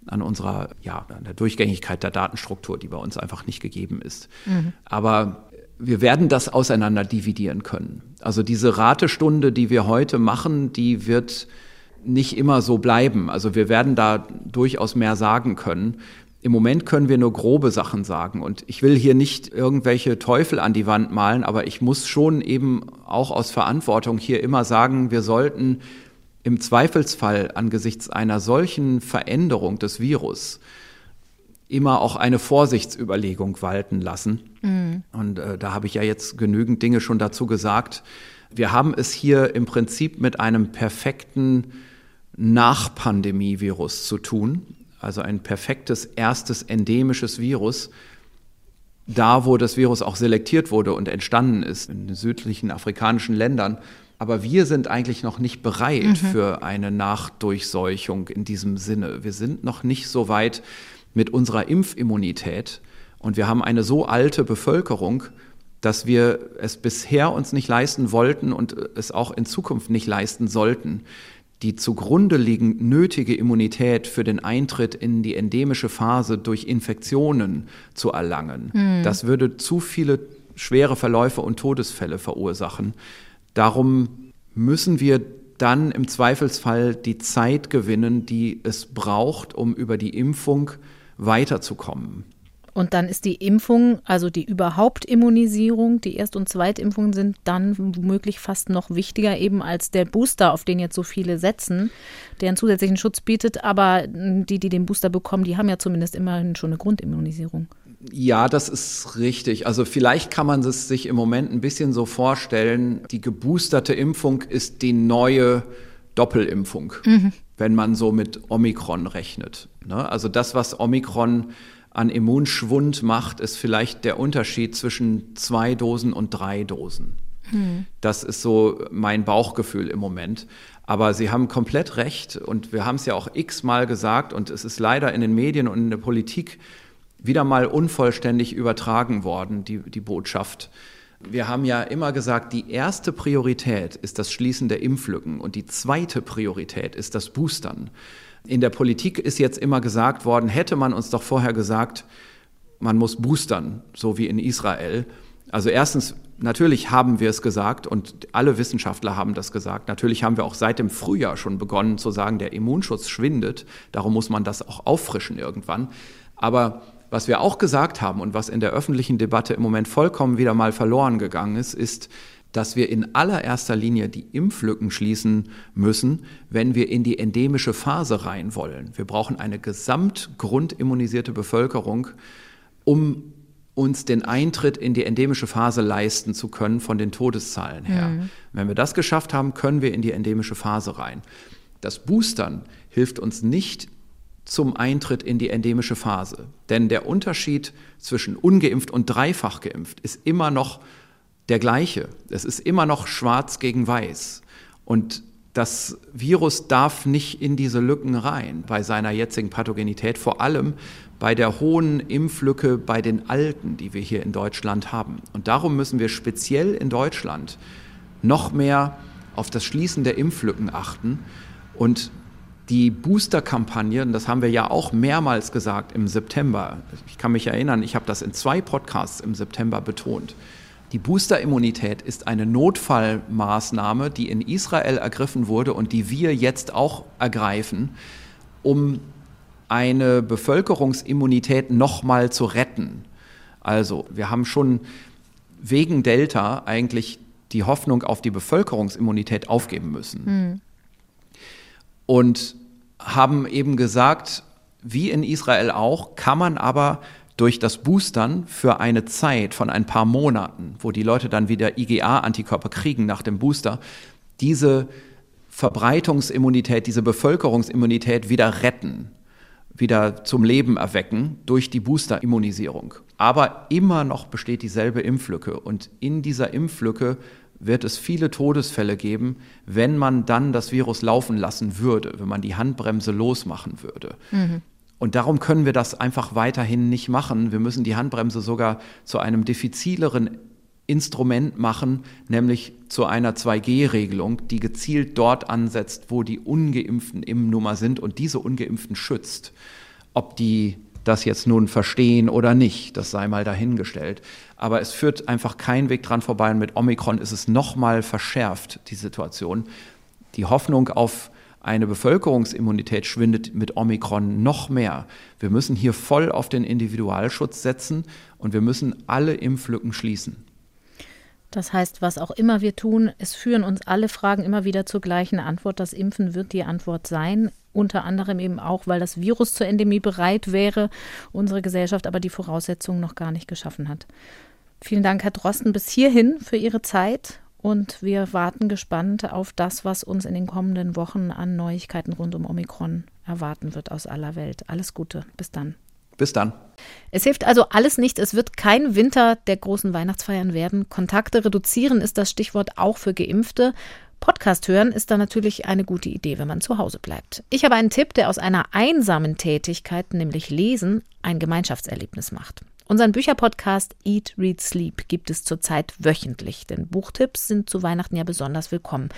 an unserer, ja, an der Durchgängigkeit der Datenstruktur, die bei uns einfach nicht gegeben ist. Mhm. Aber wir werden das auseinander dividieren können. Also diese Ratestunde, die wir heute machen, die wird nicht immer so bleiben. Also wir werden da durchaus mehr sagen können. Im Moment können wir nur grobe Sachen sagen. Und ich will hier nicht irgendwelche Teufel an die Wand malen, aber ich muss schon eben auch aus Verantwortung hier immer sagen, wir sollten im Zweifelsfall angesichts einer solchen Veränderung des Virus immer auch eine Vorsichtsüberlegung walten lassen. Mhm. Und äh, da habe ich ja jetzt genügend Dinge schon dazu gesagt. Wir haben es hier im Prinzip mit einem perfekten nach-Pandemie-Virus zu tun, also ein perfektes erstes endemisches Virus, da wo das Virus auch selektiert wurde und entstanden ist, in den südlichen afrikanischen Ländern. Aber wir sind eigentlich noch nicht bereit mhm. für eine Nachdurchseuchung in diesem Sinne. Wir sind noch nicht so weit mit unserer Impfimmunität und wir haben eine so alte Bevölkerung, dass wir es bisher uns nicht leisten wollten und es auch in Zukunft nicht leisten sollten, die zugrunde liegend nötige Immunität für den Eintritt in die endemische Phase durch Infektionen zu erlangen. Hm. Das würde zu viele schwere Verläufe und Todesfälle verursachen. Darum müssen wir dann im Zweifelsfall die Zeit gewinnen, die es braucht, um über die Impfung weiterzukommen. Und dann ist die Impfung, also die Überhauptimmunisierung, die Erst- und Zweitimpfungen sind dann womöglich fast noch wichtiger eben als der Booster, auf den jetzt so viele setzen, der einen zusätzlichen Schutz bietet. Aber die, die den Booster bekommen, die haben ja zumindest immerhin schon eine Grundimmunisierung. Ja, das ist richtig. Also vielleicht kann man es sich im Moment ein bisschen so vorstellen, die geboosterte Impfung ist die neue Doppelimpfung, mhm. wenn man so mit Omikron rechnet. Ne? Also das, was Omikron an Immunschwund macht, ist vielleicht der Unterschied zwischen zwei Dosen und drei Dosen. Mhm. Das ist so mein Bauchgefühl im Moment. Aber Sie haben komplett recht und wir haben es ja auch x-mal gesagt und es ist leider in den Medien und in der Politik wieder mal unvollständig übertragen worden, die, die Botschaft. Wir haben ja immer gesagt, die erste Priorität ist das Schließen der Impflücken und die zweite Priorität ist das Boostern. In der Politik ist jetzt immer gesagt worden, hätte man uns doch vorher gesagt, man muss boostern, so wie in Israel. Also erstens, natürlich haben wir es gesagt und alle Wissenschaftler haben das gesagt. Natürlich haben wir auch seit dem Frühjahr schon begonnen zu sagen, der Immunschutz schwindet. Darum muss man das auch auffrischen irgendwann. Aber was wir auch gesagt haben und was in der öffentlichen Debatte im Moment vollkommen wieder mal verloren gegangen ist, ist, dass wir in allererster Linie die Impflücken schließen müssen, wenn wir in die endemische Phase rein wollen. Wir brauchen eine gesamtgrundimmunisierte Bevölkerung, um uns den Eintritt in die endemische Phase leisten zu können von den Todeszahlen her. Mhm. Wenn wir das geschafft haben, können wir in die endemische Phase rein. Das Boostern hilft uns nicht zum Eintritt in die endemische Phase. Denn der Unterschied zwischen ungeimpft und dreifach geimpft ist immer noch der gleiche. Es ist immer noch schwarz gegen weiß. Und das Virus darf nicht in diese Lücken rein bei seiner jetzigen Pathogenität, vor allem bei der hohen Impflücke bei den Alten, die wir hier in Deutschland haben. Und darum müssen wir speziell in Deutschland noch mehr auf das Schließen der Impflücken achten und die Booster-Kampagne, das haben wir ja auch mehrmals gesagt im September. Ich kann mich erinnern, ich habe das in zwei Podcasts im September betont. Die Booster-Immunität ist eine Notfallmaßnahme, die in Israel ergriffen wurde und die wir jetzt auch ergreifen, um eine Bevölkerungsimmunität nochmal zu retten. Also, wir haben schon wegen Delta eigentlich die Hoffnung auf die Bevölkerungsimmunität aufgeben müssen. Hm und haben eben gesagt, wie in Israel auch, kann man aber durch das Boostern für eine Zeit von ein paar Monaten, wo die Leute dann wieder IgA-Antikörper kriegen nach dem Booster, diese Verbreitungsimmunität, diese Bevölkerungsimmunität wieder retten, wieder zum Leben erwecken durch die Booster-Immunisierung. Aber immer noch besteht dieselbe Impflücke und in dieser Impflücke wird es viele Todesfälle geben, wenn man dann das Virus laufen lassen würde, wenn man die Handbremse losmachen würde. Mhm. Und darum können wir das einfach weiterhin nicht machen. Wir müssen die Handbremse sogar zu einem diffizileren Instrument machen, nämlich zu einer 2G-Regelung, die gezielt dort ansetzt, wo die ungeimpften im Nummer sind und diese ungeimpften schützt. Ob die das jetzt nun verstehen oder nicht, das sei mal dahingestellt. Aber es führt einfach kein Weg dran vorbei und mit Omikron ist es nochmal verschärft, die Situation. Die Hoffnung auf eine Bevölkerungsimmunität schwindet mit Omikron noch mehr. Wir müssen hier voll auf den Individualschutz setzen und wir müssen alle Impflücken schließen. Das heißt, was auch immer wir tun, es führen uns alle Fragen immer wieder zur gleichen Antwort. Das Impfen wird die Antwort sein. Unter anderem eben auch, weil das Virus zur Endemie bereit wäre, unsere Gesellschaft aber die Voraussetzungen noch gar nicht geschaffen hat. Vielen Dank, Herr Drosten, bis hierhin für Ihre Zeit. Und wir warten gespannt auf das, was uns in den kommenden Wochen an Neuigkeiten rund um Omikron erwarten wird aus aller Welt. Alles Gute. Bis dann. Bis dann. Es hilft also alles nicht. Es wird kein Winter der großen Weihnachtsfeiern werden. Kontakte reduzieren ist das Stichwort auch für Geimpfte. Podcast hören ist da natürlich eine gute Idee, wenn man zu Hause bleibt. Ich habe einen Tipp, der aus einer einsamen Tätigkeit, nämlich Lesen, ein Gemeinschaftserlebnis macht. Unseren Bücherpodcast Eat, Read, Sleep gibt es zurzeit wöchentlich, denn Buchtipps sind zu Weihnachten ja besonders willkommen.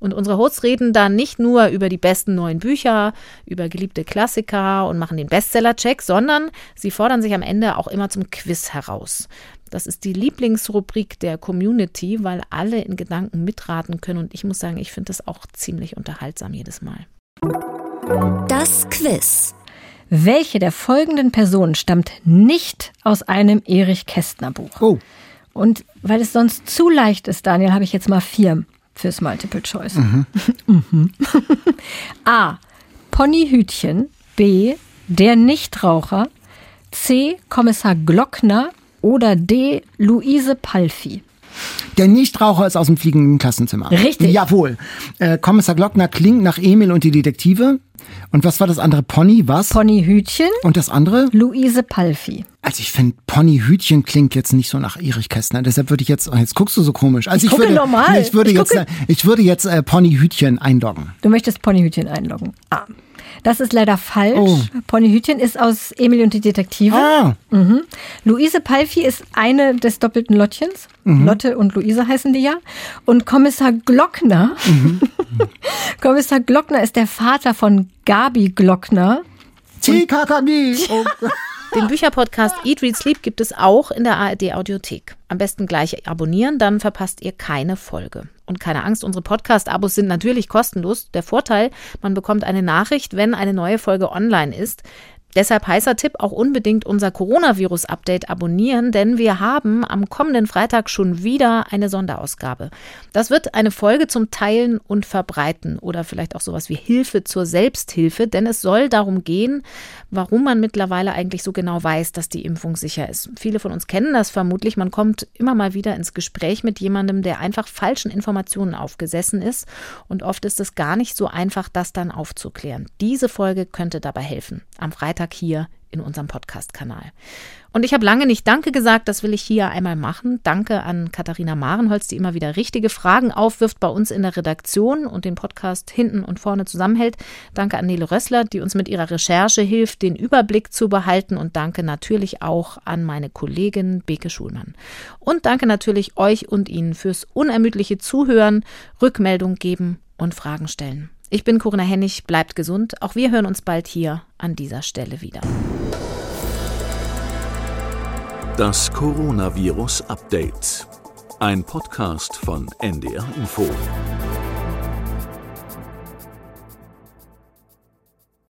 Und unsere Hosts reden da nicht nur über die besten neuen Bücher, über geliebte Klassiker und machen den Bestseller-Check, sondern sie fordern sich am Ende auch immer zum Quiz heraus. Das ist die Lieblingsrubrik der Community, weil alle in Gedanken mitraten können und ich muss sagen, ich finde das auch ziemlich unterhaltsam jedes Mal. Das Quiz. Welche der folgenden Personen stammt nicht aus einem Erich Kästner Buch? Oh. Und weil es sonst zu leicht ist, Daniel, habe ich jetzt mal vier fürs Multiple Choice. Mhm. mhm. A. Ponyhütchen. B. Der Nichtraucher. C. Kommissar Glockner oder D. Luise Palfi? Der Nichtraucher ist aus dem fliegenden Klassenzimmer. Richtig. Jawohl. Äh, Kommissar Glockner klingt nach Emil und die Detektive. Und was war das andere? Pony, was? Ponyhütchen. Und das andere? Luise Palfi. Also ich finde, Ponyhütchen klingt jetzt nicht so nach Erich Kästner. Deshalb würde ich jetzt, oh, jetzt guckst du so komisch. Also ich, ich gucke würde, normal. Nee, ich würde ich jetzt, gucke... ich würde jetzt äh, Ponyhütchen einloggen. Du möchtest Ponyhütchen einloggen. Ah. Das ist leider falsch. Oh. Ponyhütchen ist aus Emil und die Detektive. Ah. Mhm. Luise Palfi ist eine des doppelten Lottchens. Mhm. Lotte und Luise heißen die ja. Und Kommissar Glockner, Mhm. Kommissar Glockner ist der Vater von Gabi Glockner. TKKG. Oh. Den Bücherpodcast Eat, Read, Sleep gibt es auch in der ARD Audiothek. Am besten gleich abonnieren, dann verpasst ihr keine Folge. Und keine Angst, unsere Podcast-Abos sind natürlich kostenlos. Der Vorteil, man bekommt eine Nachricht, wenn eine neue Folge online ist. Deshalb heißer Tipp, auch unbedingt unser Coronavirus-Update abonnieren, denn wir haben am kommenden Freitag schon wieder eine Sonderausgabe. Das wird eine Folge zum Teilen und Verbreiten oder vielleicht auch sowas wie Hilfe zur Selbsthilfe, denn es soll darum gehen, warum man mittlerweile eigentlich so genau weiß, dass die Impfung sicher ist. Viele von uns kennen das vermutlich. Man kommt immer mal wieder ins Gespräch mit jemandem, der einfach falschen Informationen aufgesessen ist und oft ist es gar nicht so einfach, das dann aufzuklären. Diese Folge könnte dabei helfen. Am Freitag hier in unserem Podcast-Kanal. Und ich habe lange nicht Danke gesagt, das will ich hier einmal machen. Danke an Katharina Marenholz, die immer wieder richtige Fragen aufwirft bei uns in der Redaktion und den Podcast hinten und vorne zusammenhält. Danke an Nele Rössler, die uns mit ihrer Recherche hilft, den Überblick zu behalten. Und danke natürlich auch an meine Kollegin Beke Schulmann. Und danke natürlich euch und Ihnen fürs unermüdliche Zuhören, Rückmeldung geben und Fragen stellen. Ich bin Corinna Hennig, bleibt gesund. Auch wir hören uns bald hier an dieser Stelle wieder. Das Coronavirus Update. Ein Podcast von NDR Info.